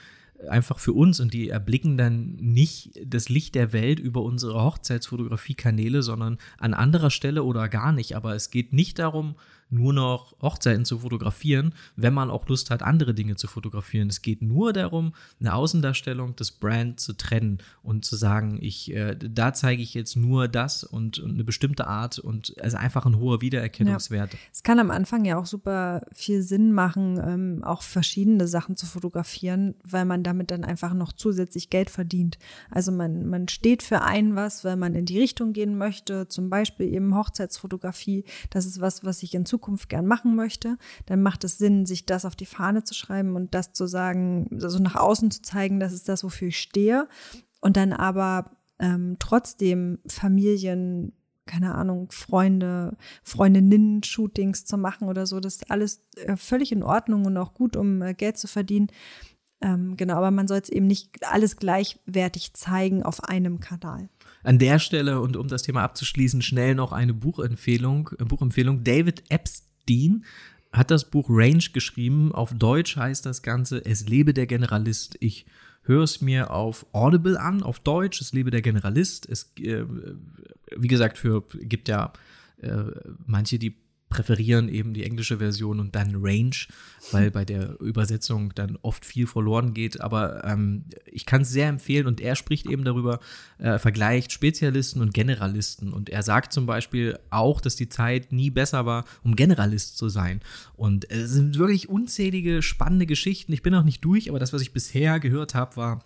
einfach für uns und die erblicken dann nicht das Licht der Welt über unsere Hochzeitsfotografie-Kanäle, sondern an anderer Stelle oder gar nicht. Aber es geht nicht darum, nur noch Hochzeiten zu fotografieren, wenn man auch Lust hat, andere Dinge zu fotografieren. Es geht nur darum, eine Außendarstellung des Brand zu trennen und zu sagen, ich, äh, da zeige ich jetzt nur das und, und eine bestimmte Art und also einfach ein hoher Wiedererkennungswert. Es kann am Anfang ja auch super viel Sinn machen, ähm, auch verschiedene Sachen zu fotografieren, weil man damit dann einfach noch zusätzlich Geld verdient. Also man, man steht für ein was, weil man in die Richtung gehen möchte, zum Beispiel eben Hochzeitsfotografie. Das ist was, was ich in Zukunft gern machen möchte. Dann macht es Sinn, sich das auf die Fahne zu schreiben und das zu sagen, also nach außen zu zeigen, das ist das, wofür ich stehe. Und dann aber ähm, trotzdem Familien keine Ahnung, Freunde, Freundinnen Shootings zu machen oder so. Das ist alles äh, völlig in Ordnung und auch gut, um äh, Geld zu verdienen. Ähm, genau, aber man soll es eben nicht alles gleichwertig zeigen auf einem Kanal. An der Stelle und um das Thema abzuschließen, schnell noch eine Buchempfehlung. äh, Buchempfehlung. David Epstein hat das Buch Range geschrieben. Auf Deutsch heißt das Ganze Es lebe der Generalist. Ich höre es mir auf Audible an, auf Deutsch. Es lebe der Generalist. Es, äh, wie gesagt, für gibt ja äh, manche, die präferieren eben die englische Version und dann Range, weil bei der Übersetzung dann oft viel verloren geht. Aber ähm, ich kann es sehr empfehlen und er spricht eben darüber, äh, vergleicht Spezialisten und Generalisten. Und er sagt zum Beispiel auch, dass die Zeit nie besser war, um Generalist zu sein. Und es sind wirklich unzählige spannende Geschichten. Ich bin noch nicht durch, aber das, was ich bisher gehört habe, war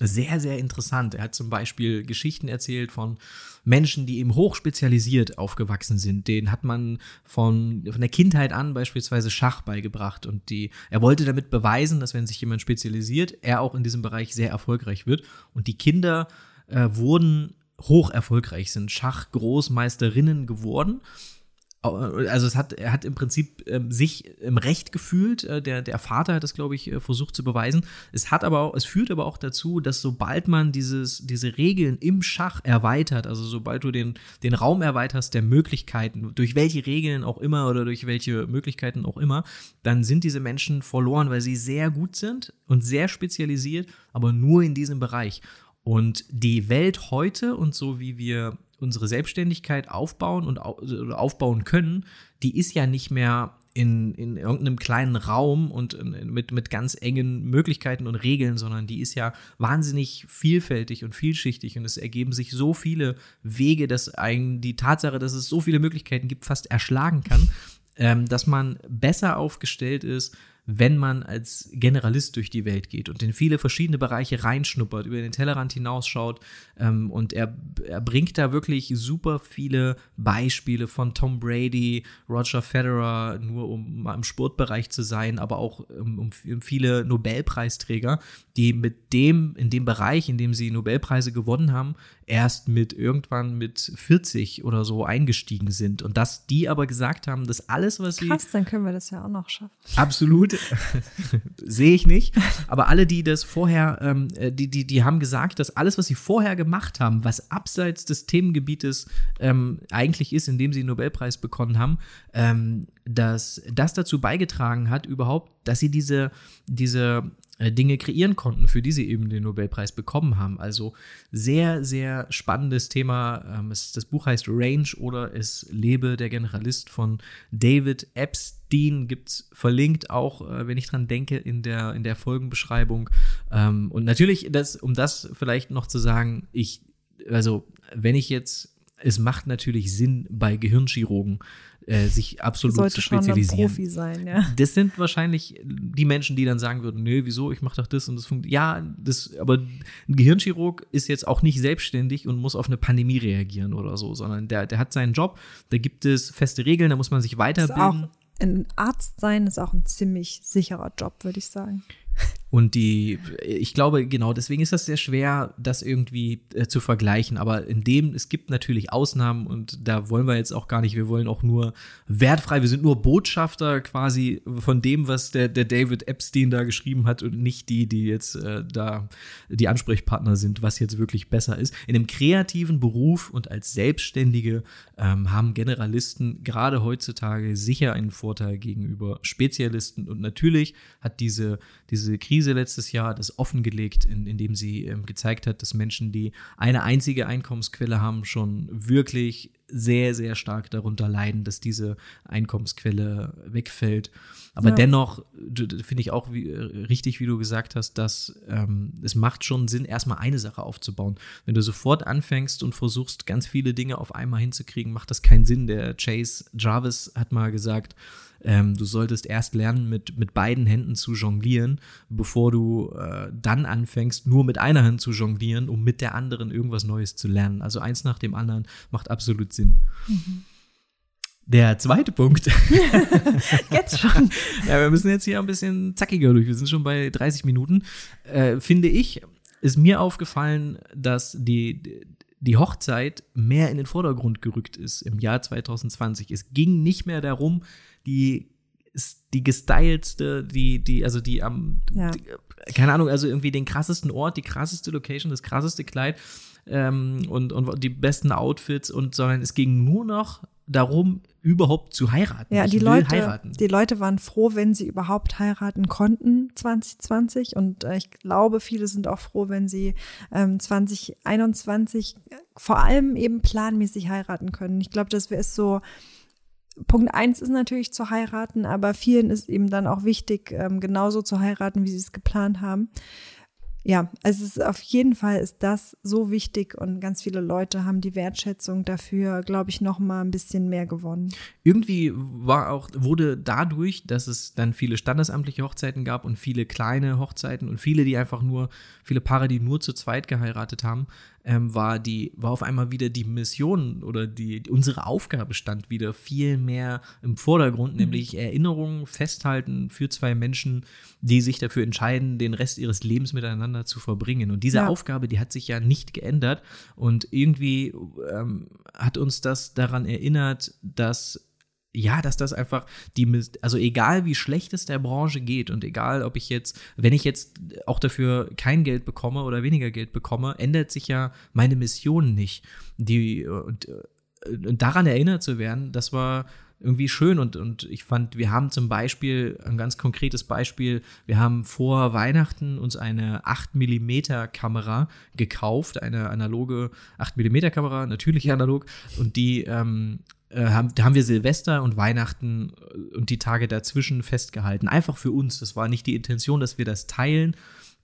sehr, sehr interessant. Er hat zum Beispiel Geschichten erzählt von Menschen, die eben hochspezialisiert aufgewachsen sind. Denen hat man von, von der Kindheit an beispielsweise Schach beigebracht. Und die, er wollte damit beweisen, dass wenn sich jemand spezialisiert, er auch in diesem Bereich sehr erfolgreich wird. Und die Kinder äh, wurden hoch erfolgreich, sind Schachgroßmeisterinnen geworden also es hat, er hat im Prinzip ähm, sich im Recht gefühlt. Äh, der, der Vater hat das, glaube ich, äh, versucht zu beweisen. Es hat aber auch, es führt aber auch dazu, dass sobald man dieses, diese Regeln im Schach erweitert, also sobald du den, den Raum erweiterst der Möglichkeiten, durch welche Regeln auch immer oder durch welche Möglichkeiten auch immer, dann sind diese Menschen verloren, weil sie sehr gut sind und sehr spezialisiert, aber nur in diesem Bereich. Und die Welt heute und so wie wir unsere Selbstständigkeit aufbauen und aufbauen können, die ist ja nicht mehr in, in irgendeinem kleinen Raum und mit, mit ganz engen Möglichkeiten und Regeln, sondern die ist ja wahnsinnig vielfältig und vielschichtig und es ergeben sich so viele Wege, dass einen die Tatsache, dass es so viele Möglichkeiten gibt, fast erschlagen kann, ähm, dass man besser aufgestellt ist, wenn man als Generalist durch die Welt geht und in viele verschiedene Bereiche reinschnuppert, über den Tellerrand hinausschaut. Ähm, und er, er bringt da wirklich super viele Beispiele von Tom Brady, Roger Federer, nur um mal im Sportbereich zu sein, aber auch um, um viele Nobelpreisträger, die mit dem, in dem Bereich, in dem sie Nobelpreise gewonnen haben, erst mit irgendwann mit 40 oder so eingestiegen sind. Und dass die aber gesagt haben, dass alles, was sie. Krass, dann können wir das ja auch noch schaffen. Absolut. <laughs> Sehe ich nicht. Aber alle, die das vorher, ähm, die, die, die haben gesagt, dass alles, was sie vorher gemacht haben, was abseits des Themengebietes ähm, eigentlich ist, in dem sie den Nobelpreis bekommen haben, ähm, dass das dazu beigetragen hat, überhaupt, dass sie diese, diese äh, Dinge kreieren konnten, für die sie eben den Nobelpreis bekommen haben. Also sehr, sehr spannendes Thema. Ähm, das Buch heißt Range oder Es lebe der Generalist von David Epstein. Gibt es verlinkt auch, äh, wenn ich dran denke, in der, in der Folgenbeschreibung. Ähm, und natürlich, das, um das vielleicht noch zu sagen, ich, also wenn ich jetzt, es macht natürlich Sinn bei Gehirnchirurgen, äh, sich absolut Sollte zu spezialisieren. Schon ein Profi sein, ja. Das sind wahrscheinlich die Menschen, die dann sagen würden, nö, wieso, ich mache doch das und das funktioniert. Ja, das, aber ein Gehirnchirurg ist jetzt auch nicht selbstständig und muss auf eine Pandemie reagieren oder so, sondern der, der hat seinen Job, da gibt es feste Regeln, da muss man sich weiterbilden. Ein Arzt sein ist auch ein ziemlich sicherer Job, würde ich sagen. Und die, ich glaube, genau, deswegen ist das sehr schwer, das irgendwie äh, zu vergleichen. Aber in dem, es gibt natürlich Ausnahmen und da wollen wir jetzt auch gar nicht, wir wollen auch nur wertfrei, wir sind nur Botschafter quasi von dem, was der, der David Epstein da geschrieben hat und nicht die, die jetzt äh, da die Ansprechpartner sind, was jetzt wirklich besser ist. In einem kreativen Beruf und als Selbstständige ähm, haben Generalisten gerade heutzutage sicher einen Vorteil gegenüber Spezialisten. Und natürlich hat diese, diese Krise Krise letztes Jahr das offengelegt, in, indem sie ähm, gezeigt hat, dass Menschen, die eine einzige Einkommensquelle haben, schon wirklich sehr, sehr stark darunter leiden, dass diese Einkommensquelle wegfällt. Aber ja. dennoch finde ich auch wie, äh, richtig, wie du gesagt hast, dass ähm, es macht schon Sinn, erstmal eine Sache aufzubauen. Wenn du sofort anfängst und versuchst, ganz viele Dinge auf einmal hinzukriegen, macht das keinen Sinn. Der Chase Jarvis hat mal gesagt, ähm, du solltest erst lernen, mit, mit beiden Händen zu jonglieren, bevor du äh, dann anfängst, nur mit einer Hand zu jonglieren, um mit der anderen irgendwas Neues zu lernen. Also eins nach dem anderen macht absolut Sinn. Mhm. Der zweite Punkt. <laughs> jetzt schon. <laughs> ja, wir müssen jetzt hier ein bisschen zackiger durch. Wir sind schon bei 30 Minuten. Äh, finde ich, ist mir aufgefallen, dass die, die Hochzeit mehr in den Vordergrund gerückt ist im Jahr 2020. Es ging nicht mehr darum, die die gestyledste, die, die, also die am, ja. die, keine Ahnung, also irgendwie den krassesten Ort, die krasseste Location, das krasseste Kleid ähm, und, und die besten Outfits und sondern es ging nur noch darum, überhaupt zu heiraten. Ja, die Leute, heiraten. die Leute waren froh, wenn sie überhaupt heiraten konnten 2020 und äh, ich glaube, viele sind auch froh, wenn sie ähm, 2021 vor allem eben planmäßig heiraten können. Ich glaube, das wäre so Punkt eins ist natürlich zu heiraten, aber vielen ist eben dann auch wichtig, ähm, genauso zu heiraten, wie sie es geplant haben. Ja, also es ist auf jeden Fall ist das so wichtig und ganz viele Leute haben die Wertschätzung dafür, glaube ich, noch mal ein bisschen mehr gewonnen. Irgendwie war auch wurde dadurch, dass es dann viele standesamtliche Hochzeiten gab und viele kleine Hochzeiten und viele, die einfach nur viele Paare, die nur zu zweit geheiratet haben, ähm, war die, war auf einmal wieder die Mission oder die, unsere Aufgabe stand wieder viel mehr im Vordergrund, mhm. nämlich Erinnerungen festhalten für zwei Menschen, die sich dafür entscheiden, den Rest ihres Lebens miteinander zu verbringen. Und diese ja. Aufgabe, die hat sich ja nicht geändert. Und irgendwie ähm, hat uns das daran erinnert, dass ja, dass das einfach die, also egal wie schlecht es der Branche geht und egal, ob ich jetzt, wenn ich jetzt auch dafür kein Geld bekomme oder weniger Geld bekomme, ändert sich ja meine Mission nicht. Die, und, und daran erinnert zu werden, das war irgendwie schön und, und ich fand, wir haben zum Beispiel, ein ganz konkretes Beispiel, wir haben vor Weihnachten uns eine 8 mm Kamera gekauft, eine analoge 8 mm Kamera, natürlich analog und die ähm, äh, haben, da haben wir Silvester und Weihnachten äh, und die Tage dazwischen festgehalten. Einfach für uns. Das war nicht die Intention, dass wir das teilen.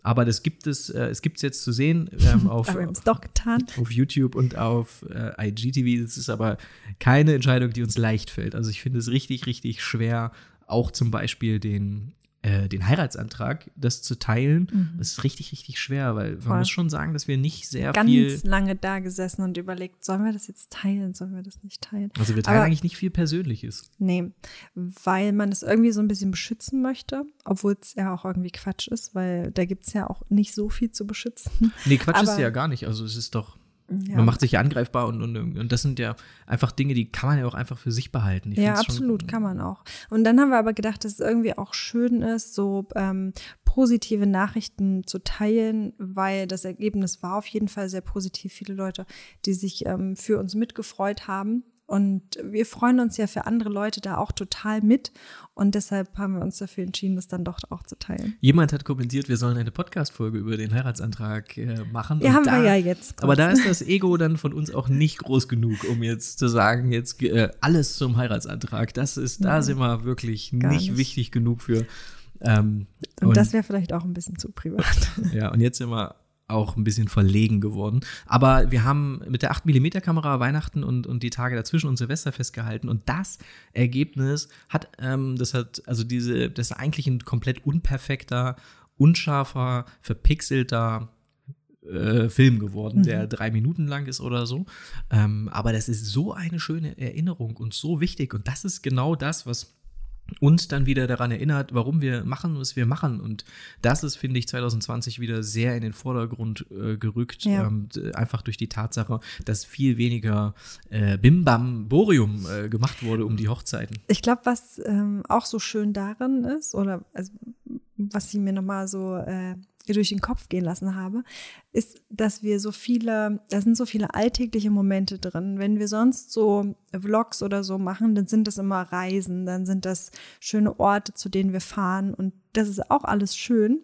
Aber das gibt es, äh, es gibt es jetzt zu sehen ähm, <laughs> auf, doch getan. auf YouTube und auf äh, IGTV. Das ist aber keine Entscheidung, die uns leicht fällt. Also ich finde es richtig, richtig schwer, auch zum Beispiel den äh, den Heiratsantrag, das zu teilen, mhm. das ist richtig, richtig schwer, weil Voll. man muss schon sagen, dass wir nicht sehr Ganz viel. Ganz lange da gesessen und überlegt, sollen wir das jetzt teilen, sollen wir das nicht teilen? Also wir teilen Aber, eigentlich nicht viel Persönliches. Nee, weil man es irgendwie so ein bisschen beschützen möchte, obwohl es ja auch irgendwie Quatsch ist, weil da gibt es ja auch nicht so viel zu beschützen. Nee, Quatsch Aber, ist ja gar nicht. Also es ist doch. Ja. Man macht sich ja angreifbar und, und, und das sind ja einfach Dinge, die kann man ja auch einfach für sich behalten. Ich ja, absolut, schon, kann man auch. Und dann haben wir aber gedacht, dass es irgendwie auch schön ist, so ähm, positive Nachrichten zu teilen, weil das Ergebnis war auf jeden Fall sehr positiv. Viele Leute, die sich ähm, für uns mitgefreut haben Und wir freuen uns ja für andere Leute da auch total mit. Und deshalb haben wir uns dafür entschieden, das dann doch auch zu teilen. Jemand hat kommentiert, wir sollen eine Podcast-Folge über den Heiratsantrag äh, machen. Ja, haben da, wir ja jetzt. Kurz. Aber da ist das Ego dann von uns auch nicht groß genug, um jetzt zu sagen, jetzt äh, alles zum Heiratsantrag. Das ist, da sind wir wirklich nicht, nicht, wichtig genug für. Ähm, und, und das wäre vielleicht auch ein bisschen zu privat. <laughs> ja, und jetzt sind wir auch ein bisschen verlegen geworden. Aber wir haben mit der 8mm Kamera Weihnachten und, und die Tage dazwischen und Silvester festgehalten und das Ergebnis hat, ähm, das hat, also diese, das ist eigentlich ein komplett unperfekter, unscharfer, verpixelter äh, Film geworden, mhm. der drei Minuten lang ist oder so. Ähm, aber das ist so eine schöne Erinnerung und so wichtig und das ist genau das, was uns dann wieder daran erinnert, warum wir machen, was wir machen. Und das ist, finde ich, 2020 wieder sehr in den Vordergrund äh, gerückt, ja. ähm, einfach durch die Tatsache, dass viel weniger äh, Bim-Bam-Borium äh, gemacht wurde um die Hochzeiten. Ich glaube, was ähm, auch so schön darin ist, oder also, was ich mir nochmal so äh, durch den Kopf gehen lassen habe, ist, dass wir so viele, da sind so viele alltägliche Momente drin. Wenn wir sonst so Vlogs oder so machen, dann sind das immer Reisen, dann sind das schöne Orte, zu denen wir fahren und das ist auch alles schön.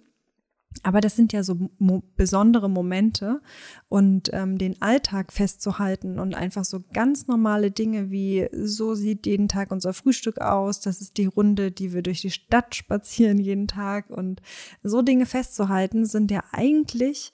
Aber das sind ja so mo besondere Momente. Und ähm, den Alltag festzuhalten und einfach so ganz normale Dinge wie so sieht jeden Tag unser Frühstück aus, das ist die Runde, die wir durch die Stadt spazieren jeden Tag. Und so Dinge festzuhalten sind ja eigentlich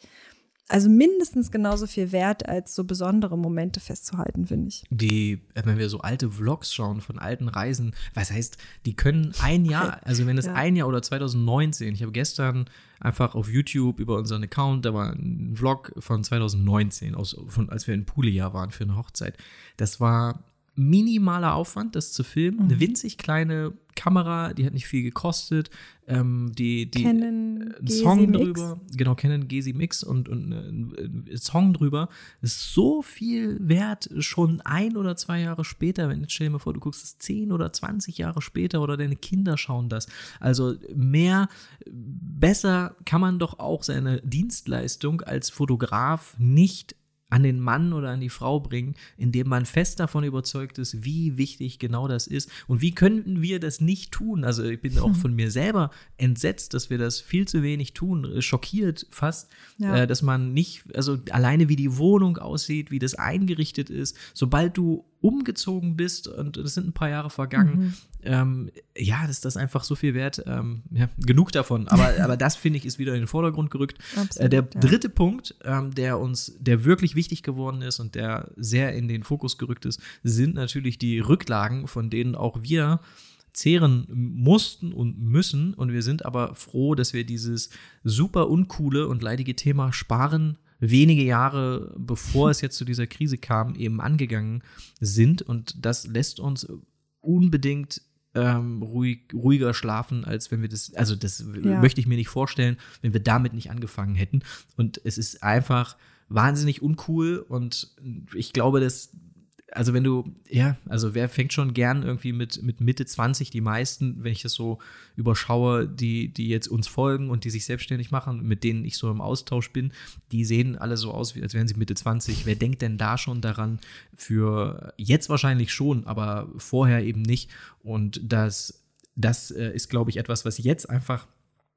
also mindestens genauso viel wert, als so besondere Momente festzuhalten, finde ich. Die, äh, wenn wir so alte Vlogs schauen von alten Reisen, was heißt, die können ein Jahr, <laughs> also wenn es ja. ein Jahr oder 2019, ich habe gestern einfach auf YouTube über unseren Account, da war ein Vlog von 2019, aus, von, als wir in Puglia waren für eine Hochzeit. Das war minimaler Aufwand, das zu filmen. Mhm. Eine winzig kleine Kamera, die hat nicht viel gekostet. Ähm, die die Canon ein Song drüber, genau, Canon Gesi Mix und, und ein Song drüber ist so viel wert schon ein oder zwei Jahre später. Wenn stell dir mal vor, du guckst es zehn oder zwanzig Jahre später oder deine Kinder schauen das. Also mehr, besser kann man doch auch seine Dienstleistung als Fotograf nicht an den Mann oder an die Frau bringen, indem man fest davon überzeugt ist, wie wichtig genau das ist. Und wie könnten wir das nicht tun? Also ich bin auch <laughs> von mir selber entsetzt, dass wir das viel zu wenig tun, äh, schockiert fast, ja. äh, dass man nicht, also alleine wie die Wohnung aussieht, wie das eingerichtet ist, sobald du umgezogen bist und es sind ein paar Jahre vergangen, mhm. Ähm, ja, das ist das einfach so viel wert. Ähm, ja, genug davon. Aber, <laughs> aber das finde ich ist wieder in den Vordergrund gerückt. Absolut, äh, der ja. dritte Punkt, ähm, der uns, der wirklich wichtig geworden ist und der sehr in den Fokus gerückt ist, sind natürlich die Rücklagen, von denen auch wir zehren mussten und müssen. Und wir sind aber froh, dass wir dieses super uncoole und leidige Thema Sparen wenige Jahre bevor es jetzt zu dieser Krise kam, eben angegangen sind. Und das lässt uns unbedingt ähm, ruhig, ruhiger schlafen, als wenn wir das, also das ja. möchte ich mir nicht vorstellen, wenn wir damit nicht angefangen hätten. Und es ist einfach wahnsinnig uncool und ich glaube, dass also wenn du, ja, also wer fängt schon gern irgendwie mit, mit Mitte 20, die meisten, wenn ich das so überschaue, die, die jetzt uns folgen und die sich selbstständig machen, mit denen ich so im Austausch bin, die sehen alle so aus, als wären sie Mitte 20. Wer denkt denn da schon daran? Für jetzt wahrscheinlich schon, aber vorher eben nicht. Und das, das äh, ist, glaube ich, etwas, was jetzt einfach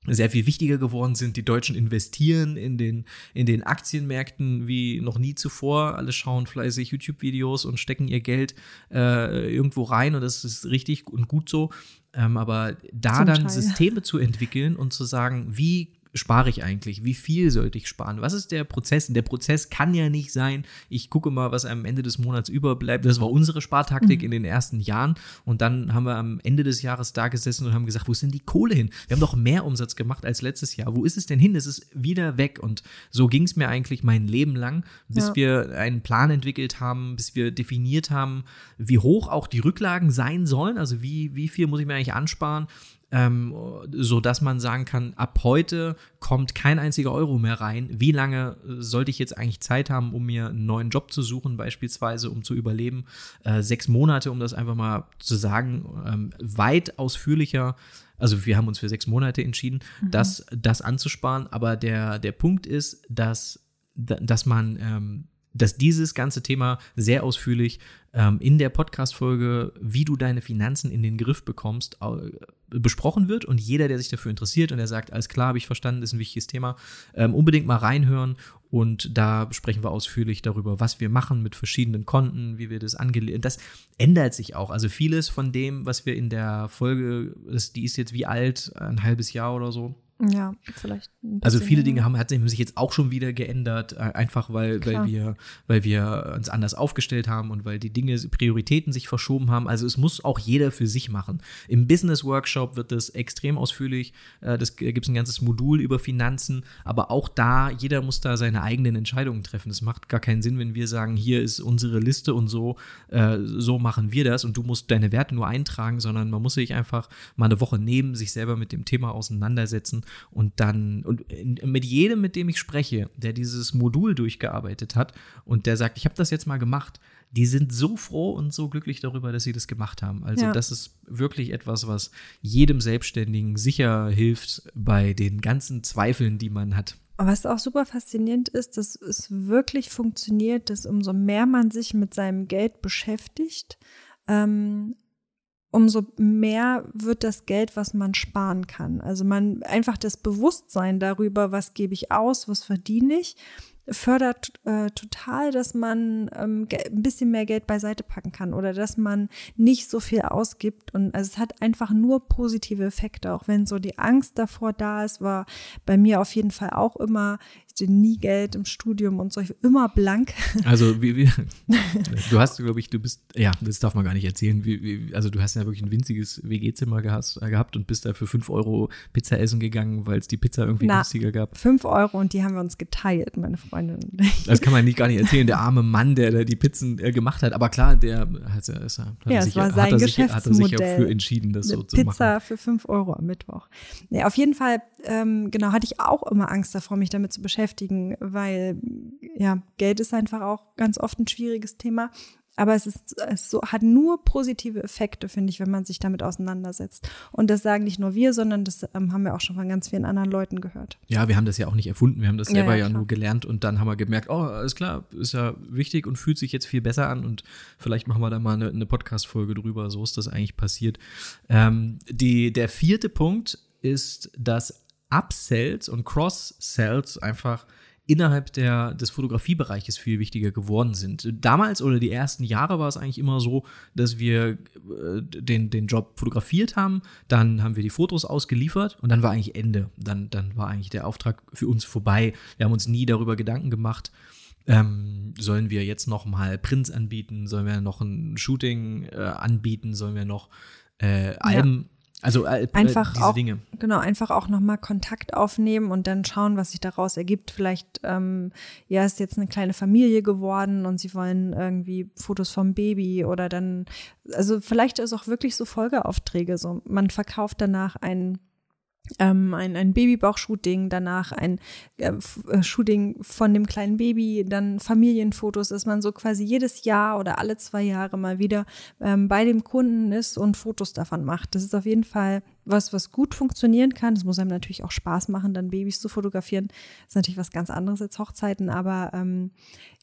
sehr viel wichtiger geworden sind. Die Deutschen investieren in den, in den Aktienmärkten wie noch nie zuvor. Alle schauen fleißig YouTube-Videos und stecken ihr Geld äh, irgendwo rein und das ist richtig und gut so. Ähm, aber da Zum dann Teil. Systeme zu entwickeln und zu sagen, wie spare ich eigentlich? Wie viel sollte ich sparen? Was ist der Prozess? Der Prozess kann ja nicht sein, ich gucke mal, was am Ende des Monats überbleibt. Das war unsere Spartaktik mhm. in den ersten Jahren. Und dann haben wir am Ende des Jahres da gesessen und haben gesagt, wo ist denn die Kohle hin? Wir haben doch mehr Umsatz gemacht als letztes Jahr. Wo ist es denn hin? Es ist wieder weg. Und so ging es mir eigentlich mein Leben lang, bis ja. wir einen Plan entwickelt haben, bis wir definiert haben, wie hoch auch die Rücklagen sein sollen. Also wie, wie viel muss ich mir eigentlich ansparen? Ähm, so dass man sagen kann, ab heute kommt kein einziger Euro mehr rein. Wie lange äh, sollte ich jetzt eigentlich Zeit haben, um mir einen neuen Job zu suchen, beispielsweise, um zu überleben? Äh, sechs Monate, um das einfach mal zu sagen, ähm, weit ausführlicher. Also wir haben uns für sechs Monate entschieden, mhm. das, das anzusparen. Aber der, der Punkt ist, dass, dass man ähm, dass dieses ganze Thema sehr ausführlich ähm, in der Podcast-Folge, wie du deine Finanzen in den Griff bekommst, äh, besprochen wird. Und jeder, der sich dafür interessiert und der sagt, alles klar, habe ich verstanden, ist ein wichtiges Thema, ähm, unbedingt mal reinhören. Und da sprechen wir ausführlich darüber, was wir machen mit verschiedenen Konten, wie wir das angelegt. Das ändert sich auch. Also vieles von dem, was wir in der Folge, die ist jetzt wie alt, ein halbes Jahr oder so, ja, vielleicht. Also viele Dinge haben, haben sich jetzt auch schon wieder geändert, äh, einfach weil, weil, wir, weil wir uns anders aufgestellt haben und weil die Dinge, Prioritäten sich verschoben haben. Also es muss auch jeder für sich machen. Im Business Workshop wird das extrem ausführlich. Äh, das gibt es ein ganzes Modul über Finanzen, aber auch da, jeder muss da seine eigenen Entscheidungen treffen. Es macht gar keinen Sinn, wenn wir sagen, hier ist unsere Liste und so, äh, so machen wir das und du musst deine Werte nur eintragen, sondern man muss sich einfach mal eine Woche nehmen, sich selber mit dem Thema auseinandersetzen und dann, und mit jedem, mit dem ich spreche, der dieses Modul durchgearbeitet hat und der sagt, ich habe das jetzt mal gemacht, die sind so froh und so glücklich darüber, dass sie das gemacht haben. Also ja. das ist wirklich etwas, was jedem Selbstständigen sicher hilft bei den ganzen Zweifeln, die man hat. Was auch super faszinierend ist, dass es wirklich funktioniert, dass umso mehr man sich mit seinem Geld beschäftigt, ähm, umso mehr wird das Geld, was man sparen kann. Also man einfach das Bewusstsein darüber, was gebe ich aus, was verdiene ich, fördert äh, total, dass man ähm, ein bisschen mehr Geld beiseite packen kann oder dass man nicht so viel ausgibt. Und also es hat einfach nur positive Effekte, auch wenn so die Angst davor da ist, war bei mir auf jeden Fall auch immer, hatte nie Geld im Studium und so, ich immer blank. Also wie, wie, <laughs> du hast, glaube ich, du bist, ja, das darf man gar nicht erzählen. Wie, wie, also du hast ja wirklich ein winziges WG-Zimmer gehabt und bist da für 5 Euro Pizza essen gegangen, weil es die Pizza irgendwie Na, günstiger gab. 5 Euro und die haben wir uns geteilt, meine Freundin. Das kann man nicht gar nicht erzählen. Der arme Mann, der, der die Pizzen äh, gemacht hat. Aber klar, der hat, ist, hat, ja, es war sein hat, er sich, hat er sich dafür entschieden, das so zu machen. Pizza für 5 Euro am Mittwoch. Ja, auf jeden Fall, ähm, genau, hatte ich auch immer Angst davor, mich damit zu beschäftigen, weil ja, Geld ist einfach auch ganz oft ein schwieriges Thema. Aber es, ist, es so, hat nur positive Effekte, finde ich, wenn man sich damit auseinandersetzt. Und das sagen nicht nur wir, sondern das ähm, haben wir auch schon von ganz vielen anderen Leuten gehört. Ja, wir haben das ja auch nicht erfunden. Wir haben das selber ja, ja, ja nur gelernt und dann haben wir gemerkt, oh, alles klar, ist ja wichtig und fühlt sich jetzt viel besser an und vielleicht machen wir da mal eine, eine Podcast-Folge drüber. So ist das eigentlich passiert. Ähm, die, der vierte Punkt ist, dass Upsells und Cross-Sells einfach innerhalb der, des Fotografiebereiches viel wichtiger geworden sind. Damals oder die ersten Jahre war es eigentlich immer so, dass wir äh, den, den Job fotografiert haben, dann haben wir die Fotos ausgeliefert und dann war eigentlich Ende. Dann, dann war eigentlich der Auftrag für uns vorbei. Wir haben uns nie darüber Gedanken gemacht, ähm, sollen wir jetzt noch mal Prints anbieten? Sollen wir noch ein Shooting äh, anbieten? Sollen wir noch äh, Alben ja. Also äh, äh, einfach diese auch, Dinge. Genau, einfach auch nochmal Kontakt aufnehmen und dann schauen, was sich daraus ergibt. Vielleicht, ähm, ja, ist jetzt eine kleine Familie geworden und sie wollen irgendwie Fotos vom Baby oder dann, also vielleicht ist auch wirklich so Folgeaufträge. So, man verkauft danach einen ähm, ein, ein Babybauch-Shooting, danach ein äh, äh, Shooting von dem kleinen Baby, dann Familienfotos, dass man so quasi jedes Jahr oder alle zwei Jahre mal wieder ähm, bei dem Kunden ist und Fotos davon macht. Das ist auf jeden Fall was, was gut funktionieren kann. Es muss einem natürlich auch Spaß machen, dann Babys zu fotografieren. Das ist natürlich was ganz anderes als Hochzeiten, aber ähm,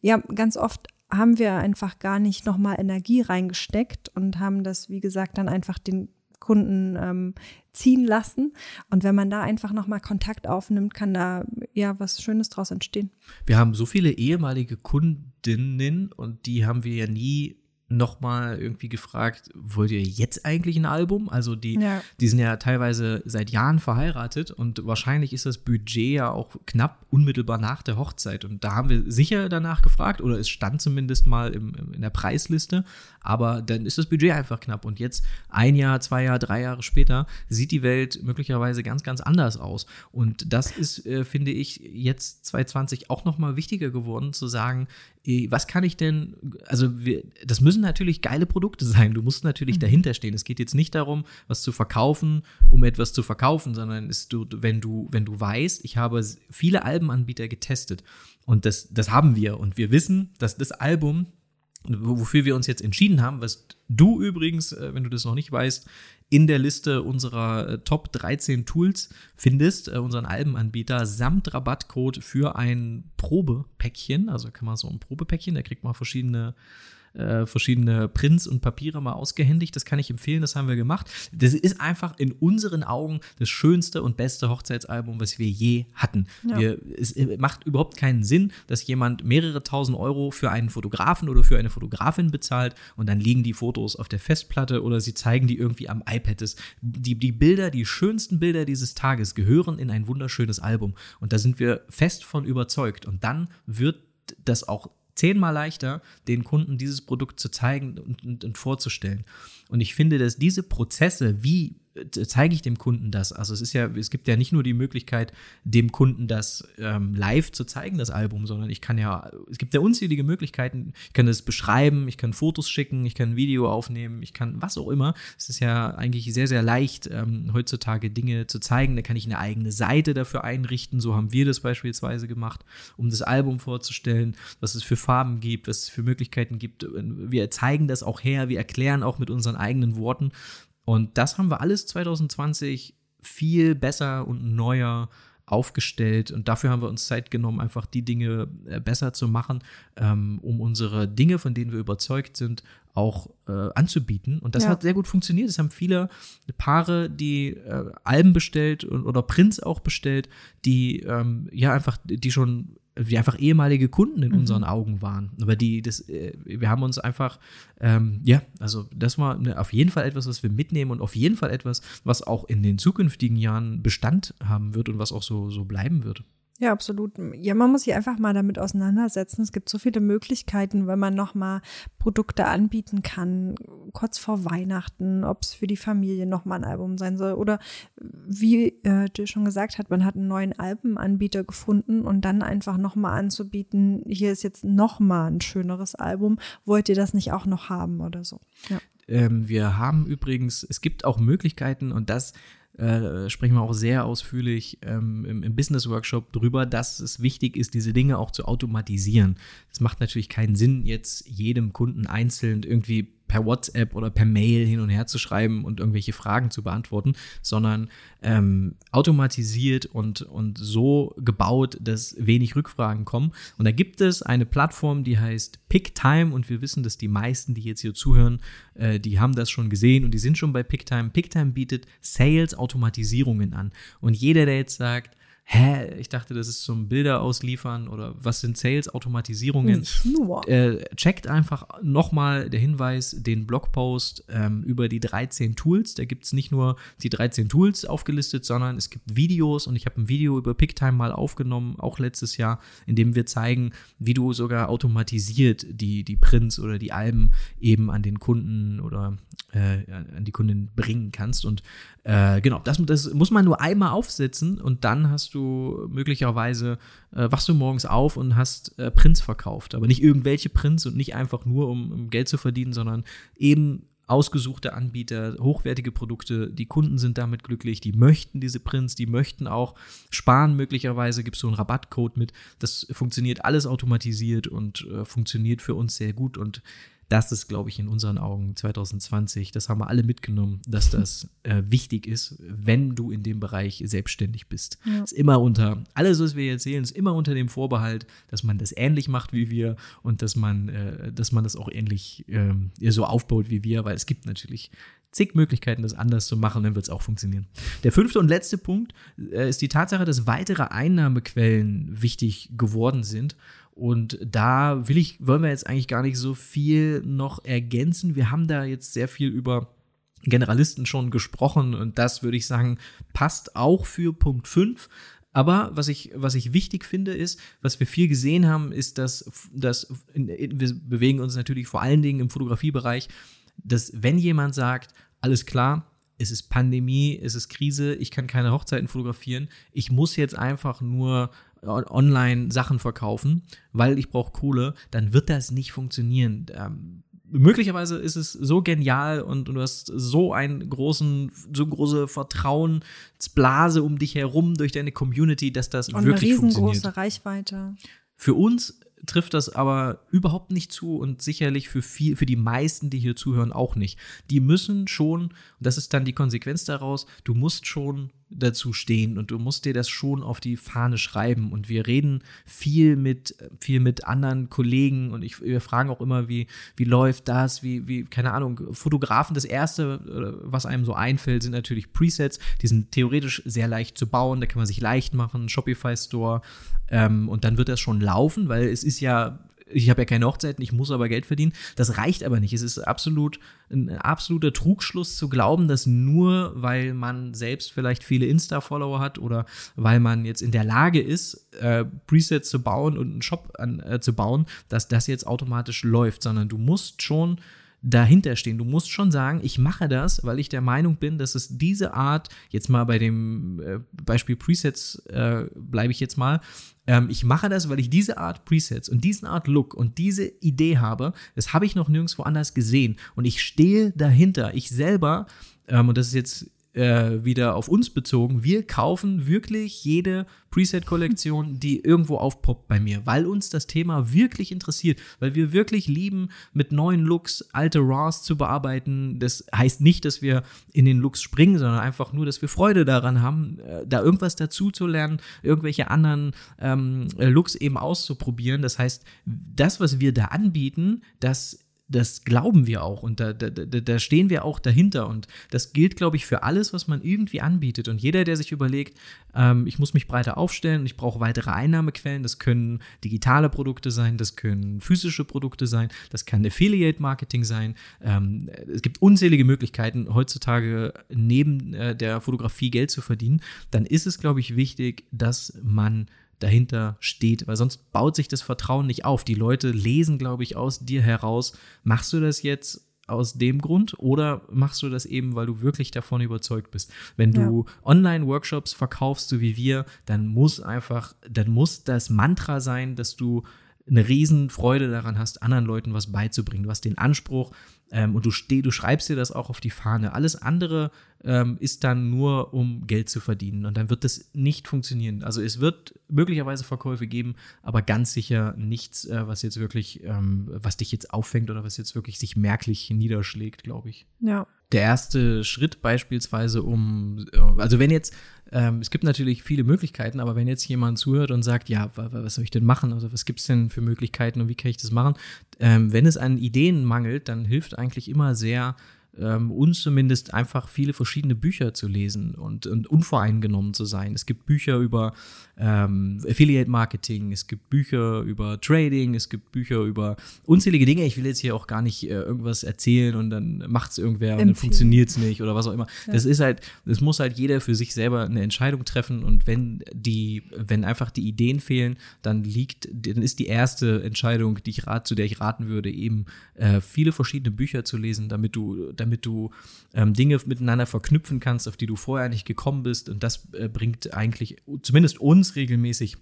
ja, ganz oft haben wir einfach gar nicht nochmal Energie reingesteckt und haben das, wie gesagt, dann einfach den Kunden ähm, ziehen lassen. Und wenn man da einfach nochmal Kontakt aufnimmt, kann da ja was Schönes draus entstehen. Wir haben so viele ehemalige Kundinnen und die haben wir ja nie nochmal irgendwie gefragt, wollt ihr jetzt eigentlich ein Album? Also die, ja. die sind ja teilweise seit Jahren verheiratet und wahrscheinlich ist das Budget ja auch knapp unmittelbar nach der Hochzeit. Und da haben wir sicher danach gefragt oder es stand zumindest mal im, in der Preisliste, aber dann ist das Budget einfach knapp. Und jetzt ein Jahr, zwei Jahre, drei Jahre später sieht die Welt möglicherweise ganz, ganz anders aus. Und das ist, äh, finde ich, jetzt 2020 auch nochmal wichtiger geworden, zu sagen, was kann ich denn, also wir, das müssen natürlich geile Produkte sein. Du musst natürlich mhm. dahinter stehen. Es geht jetzt nicht darum, was zu verkaufen, um etwas zu verkaufen, sondern ist du, wenn du, wenn du weißt, ich habe viele Albenanbieter getestet und das, das haben wir und wir wissen, dass das Album wofür wir uns jetzt entschieden haben, was du übrigens, äh, wenn du das noch nicht weißt, in der Liste unserer äh, Top 13 Tools findest, äh, unseren Albenanbieter samt Rabattcode für ein Probepäckchen. Also kann man so ein Probepäckchen, da kriegt man verschiedene äh, verschiedene Prints und Papiere mal ausgehändigt. Das kann ich empfehlen, das haben wir gemacht. Das ist einfach in unseren Augen das schönste und beste Hochzeitsalbum, was wir je hatten. Ja. Wir, es macht überhaupt keinen Sinn, dass jemand mehrere tausend Euro für einen Fotografen oder für eine Fotografin bezahlt und dann liegen die Fotos auf der Festplatte oder sie zeigen die irgendwie am iPad. Das, die, die Bilder, die schönsten Bilder dieses Tages gehören in ein wunderschönes Album. Und da sind wir fest von überzeugt. Und dann wird das auch zehnmal leichter, den Kunden dieses Produkt zu zeigen und, und, und vorzustellen. Und ich finde, dass diese Prozesse, wie zeige ich dem Kunden das? Also es ist ja, es gibt ja nicht nur die Möglichkeit, dem Kunden das ähm, live zu zeigen, das Album, sondern ich kann ja, es gibt ja unzählige Möglichkeiten. Ich kann es beschreiben, ich kann Fotos schicken, ich kann ein Video aufnehmen, ich kann was auch immer. Es ist ja eigentlich sehr, sehr leicht, ähm, heutzutage Dinge zu zeigen. Da kann ich eine eigene Seite dafür einrichten. So haben wir das beispielsweise gemacht, um das Album vorzustellen, was es für Farben gibt, was es für Möglichkeiten gibt. Wir zeigen das auch her, wir erklären auch mit unseren eigenen Worten, und das haben wir alles 2020 viel besser und neuer aufgestellt und dafür haben wir uns Zeit genommen, einfach die Dinge äh, besser zu machen, ähm, um unsere Dinge, von denen wir überzeugt sind, auch äh, anzubieten. Und das ja. hat sehr gut funktioniert. Es haben viele Paare, die äh, Alben bestellt oder Prints auch bestellt, die ähm, ja einfach, die schon wie einfach ehemalige Kunden in mhm. unseren Augen waren. Aber die, das, äh, wir haben uns einfach, ähm, ja, also das war eine, auf jeden Fall etwas, was wir mitnehmen und auf jeden Fall etwas, was auch in den zukünftigen Jahren Bestand haben wird und was auch so, so bleiben wird. Ja, absolut. Ja, man muss sich einfach mal damit auseinandersetzen. Es gibt so viele Möglichkeiten, wenn man nochmal Produkte anbieten kann, kurz vor Weihnachten, ob es für die Familie nochmal ein Album sein soll. Oder wie äh, du schon gesagt hast, man hat einen neuen Albenanbieter gefunden und dann einfach nochmal anzubieten, hier ist jetzt nochmal ein schöneres Album. Wollt ihr das nicht auch noch haben oder so? Ja. Ähm, wir haben übrigens, es gibt auch Möglichkeiten und das äh, sprechen wir auch sehr ausführlich ähm, im, im Business Workshop drüber, dass es wichtig ist, diese Dinge auch zu automatisieren. Es macht natürlich keinen Sinn, jetzt jedem Kunden einzeln irgendwie per WhatsApp oder per Mail hin und her zu schreiben und irgendwelche Fragen zu beantworten, sondern ähm, automatisiert und, und so gebaut, dass wenig Rückfragen kommen. Und da gibt es eine Plattform, die heißt PickTime und wir wissen, dass die meisten, die jetzt hier zuhören, äh, die haben das schon gesehen und die sind schon bei PickTime. PickTime bietet Sales-Automatisierungen an. Und jeder, der jetzt sagt, hä, ich dachte, das ist zum Bilder ausliefern oder was sind Sales-Automatisierungen? Äh, checkt einfach nochmal der Hinweis, den Blogpost ähm, über die 13 Tools. Da gibt es nicht nur die 13 Tools aufgelistet, sondern es gibt Videos und ich habe ein Video über PickTime mal aufgenommen, auch letztes Jahr, in dem wir zeigen, wie du sogar automatisiert die, die Prints oder die Alben eben an den Kunden oder äh, an die Kunden bringen kannst. Und äh, genau, das, das muss man nur einmal aufsetzen und dann hast du möglicherweise, äh, wachst du morgens auf und hast äh, Prints verkauft. Aber nicht irgendwelche Prints und nicht einfach nur, um, um Geld zu verdienen, sondern eben ausgesuchte Anbieter, hochwertige Produkte, die Kunden sind damit glücklich, die möchten diese Prints, die möchten auch sparen, möglicherweise gibt es so einen Rabattcode mit. Das funktioniert alles automatisiert und äh, funktioniert für uns sehr gut und das ist, glaube ich, in unseren Augen 2020, das haben wir alle mitgenommen, dass <laughs> das äh, wichtig ist, wenn du in dem Bereich selbstständig bist. Ja. Ist immer unter, alles, was wir erzählen, ist immer unter dem Vorbehalt, dass man das ähnlich macht wie wir und dass man, äh, dass man das auch ähnlich äh, so aufbaut wie wir, weil es gibt natürlich zig Möglichkeiten, das anders zu machen, dann wird es auch funktionieren. Der fünfte und letzte Punkt äh, ist die Tatsache, dass weitere Einnahmequellen wichtig geworden sind und da will ich, wollen wir jetzt eigentlich gar nicht so viel noch ergänzen. Wir haben da jetzt sehr viel über Generalisten schon gesprochen und das würde ich sagen, passt auch für Punkt 5. Aber was ich, was ich wichtig finde, ist, was wir viel gesehen haben, ist, dass, dass wir bewegen uns natürlich vor allen Dingen im Fotografiebereich, dass wenn jemand sagt, alles klar, es ist Pandemie, es ist Krise, ich kann keine Hochzeiten fotografieren, ich muss jetzt einfach nur online Sachen verkaufen, weil ich brauche Kohle, dann wird das nicht funktionieren. Ähm, möglicherweise ist es so genial und, und, du hast so einen großen, so große Vertrauensblase um dich herum durch deine Community, dass das und wirklich eine riesengroße. Reichweite. Für uns trifft das aber überhaupt nicht zu und sicherlich für viel, für die meisten, die hier zuhören, auch nicht. Die müssen schon, und das ist dann die Konsequenz daraus, du musst schon dazu stehen und du musst dir das schon auf die Fahne schreiben. Und wir reden viel mit, viel mit anderen Kollegen und ich, wir fragen auch immer, wie, wie läuft das, wie, wie, keine Ahnung, Fotografen. Das erste, was einem so einfällt, sind natürlich Presets. Die sind theoretisch sehr leicht zu bauen, da kann man sich leicht machen, Shopify Store. Ähm, und dann wird das schon laufen, weil es ist ja ich habe ja keine Hochzeiten, ich muss aber Geld verdienen. Das reicht aber nicht. Es ist absolut ein absoluter Trugschluss zu glauben, dass nur weil man selbst vielleicht viele Insta-Follower hat oder weil man jetzt in der Lage ist, äh, Presets zu bauen und einen Shop an, äh, zu bauen, dass das jetzt automatisch läuft, sondern du musst schon dahinter stehen. Du musst schon sagen, ich mache das, weil ich der Meinung bin, dass es diese Art, jetzt mal bei dem äh, Beispiel Presets äh, bleibe ich jetzt mal, ähm, ich mache das, weil ich diese Art Presets und diesen Art Look und diese Idee habe, das habe ich noch nirgendwo anders gesehen und ich stehe dahinter. Ich selber, ähm, und das ist jetzt äh, wieder auf uns bezogen, wir kaufen wirklich jede Preset-Kollektion, die irgendwo aufpoppt bei mir, weil uns das Thema wirklich interessiert, weil wir wirklich lieben, mit neuen Looks alte Raws zu bearbeiten. Das heißt nicht, dass wir in den Looks springen, sondern einfach nur, dass wir Freude daran haben, äh, da irgendwas dazu zu lernen, irgendwelche anderen ähm, Looks eben auszuprobieren. Das heißt, das, was wir da anbieten, das das glauben wir auch und da, da, da stehen wir auch dahinter. Und das gilt, glaube ich, für alles, was man irgendwie anbietet. Und jeder, der sich überlegt, ähm, ich muss mich breiter aufstellen und ich brauche weitere Einnahmequellen, das können digitale Produkte sein, das können physische Produkte sein, das kann Affiliate-Marketing sein. Ähm, es gibt unzählige Möglichkeiten, heutzutage neben äh, der Fotografie Geld zu verdienen. Dann ist es, glaube ich, wichtig, dass man dahinter steht, weil sonst baut sich das Vertrauen nicht auf. Die Leute lesen, glaube ich, aus dir heraus, machst du das jetzt aus dem Grund oder machst du das eben, weil du wirklich davon überzeugt bist? Wenn du ja. Online-Workshops verkaufst, so wie wir, dann muss einfach, dann muss das Mantra sein, dass du eine Riesenfreude daran hast, anderen Leuten was beizubringen. Du hast den Anspruch, ähm, und du, steh, du schreibst dir das auch auf die Fahne. Alles andere ähm, ist dann nur, um Geld zu verdienen. Und dann wird das nicht funktionieren. Also es wird möglicherweise Verkäufe geben, aber ganz sicher nichts, äh, was jetzt wirklich, ähm, was dich jetzt auffängt oder was jetzt wirklich sich merklich niederschlägt, glaube ich. Ja. Der erste Schritt beispielsweise, um, äh, also wenn jetzt ähm, es gibt natürlich viele Möglichkeiten, aber wenn jetzt jemand zuhört und sagt, ja, was soll ich denn machen? Also was gibt es denn für Möglichkeiten und wie kann ich das machen? Ähm, wenn es an Ideen mangelt, dann hilft eigentlich immer sehr ähm, uns zumindest einfach viele verschiedene Bücher zu lesen und, und unvoreingenommen zu sein. Es gibt Bücher über ähm, Affiliate Marketing, es gibt Bücher über Trading, es gibt Bücher über unzählige Dinge. Ich will jetzt hier auch gar nicht äh, irgendwas erzählen und dann macht es irgendwer Empfehlen. und dann funktioniert es nicht oder was auch immer. Ja. Das ist halt, das muss halt jeder für sich selber eine Entscheidung treffen und wenn die, wenn einfach die Ideen fehlen, dann liegt, dann ist die erste Entscheidung, die ich rat, zu der ich raten würde, eben äh, viele verschiedene Bücher zu lesen, damit du, damit du ähm, Dinge miteinander verknüpfen kannst, auf die du vorher nicht gekommen bist und das äh, bringt eigentlich zumindest uns uns regelmäßig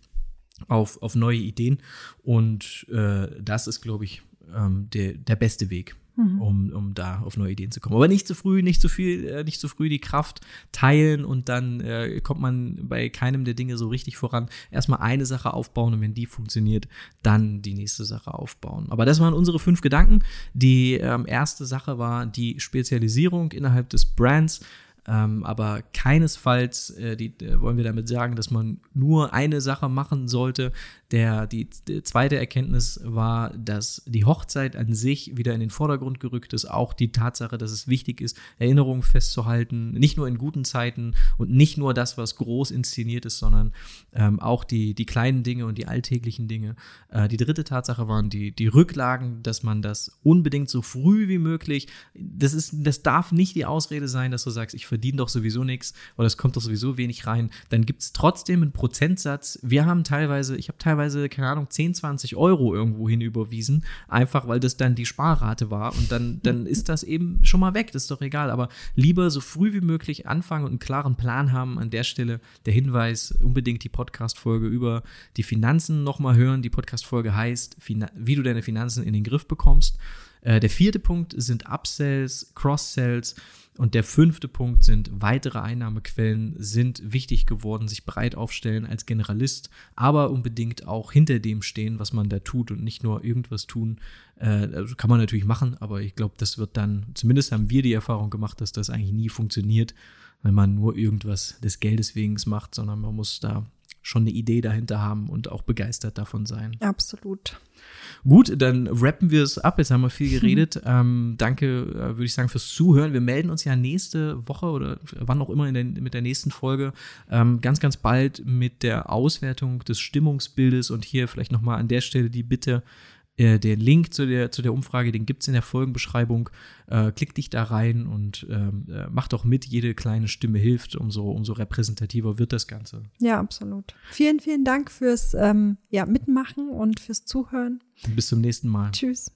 auf, auf neue Ideen. Und äh, das ist, glaube ich, ähm, der, der beste Weg. Mhm. Um, um da auf neue Ideen zu kommen. Aber nicht zu früh, nicht zu viel, äh, nicht zu früh die Kraft teilen und dann äh, kommt man bei keinem der Dinge so richtig voran. Erstmal eine Sache aufbauen und wenn die funktioniert, dann die nächste Sache aufbauen. Aber das waren unsere fünf Gedanken. Die ähm, erste Sache war die Spezialisierung innerhalb des Brands. Ähm, aber keinesfalls äh, die, äh, wollen wir damit sagen, dass man nur eine Sache machen sollte. Der, die, die, zweite Erkenntnis war, dass die Hochzeit an sich wieder in den Vordergrund gerückt ist. Auch die Tatsache, dass es wichtig ist, Erinnerungen festzuhalten, nicht nur in guten Zeiten und nicht nur das, was groß inszeniert ist, sondern ähm, auch die, die kleinen Dinge und die alltäglichen Dinge. Äh, die dritte Tatsache waren die, die Rücklagen, dass man das unbedingt so früh wie möglich, das, ist, das darf nicht die Ausrede sein, dass du sagst, ich verdiene doch sowieso nichts oder es kommt doch sowieso wenig rein. Dann gibt es trotzdem einen Prozentsatz. Wir haben teilweise, ich habe teilweise teilweise, keine Ahnung, 10, 20 Euro irgendwo hin überwiesen, einfach weil das dann die Sparrate war und dann, <laughs> dann ist das eben schon mal weg, das ist doch egal, aber lieber so früh wie möglich anfangen und einen klaren Plan haben. An der Stelle der Hinweis, unbedingt die Podcast-Folge über die Finanzen nochmal hören. Die Podcast-Folge heißt, wie du deine Finanzen in den Griff bekommst. Äh, der vierte Punkt sind Upsells, Cross-Sells. Und der fünfte Punkt sind weitere Einnahmequellen sind wichtig geworden, sich breit aufstellen als Generalist, aber unbedingt auch hinter dem stehen, was man da tut und nicht nur irgendwas tun. Äh, also kann man natürlich machen, aber ich glaube, das wird dann, zumindest haben wir die Erfahrung gemacht, dass das eigentlich nie funktioniert, wenn man nur irgendwas des Geldes wegen macht, sondern man muss da schon eine Idee dahinter haben und auch begeistert davon sein. Absolut. Gut, dann rappen wir es ab. Jetzt haben wir viel <laughs> geredet. ähm, danke, äh, würde ich sagen, fürs Zuhören. Wir melden uns ja nächste Woche oder wann auch immer der, mit der nächsten Folge ähm, ganz, ganz bald mit der Auswertung des Stimmungsbildes und hier vielleicht nochmal an der Stelle die Bitte, äh, den Link zu der, zu der Umfrage, den gibt es in der Folgenbeschreibung. Äh, klick dich da rein und ähm, äh, mach doch mit. Jede kleine Stimme hilft, umso, umso repräsentativer wird das Ganze. Ja, absolut. Vielen, vielen Dank fürs ähm, ja, Mitmachen und fürs Zuhören. Bis zum nächsten Mal. Tschüss.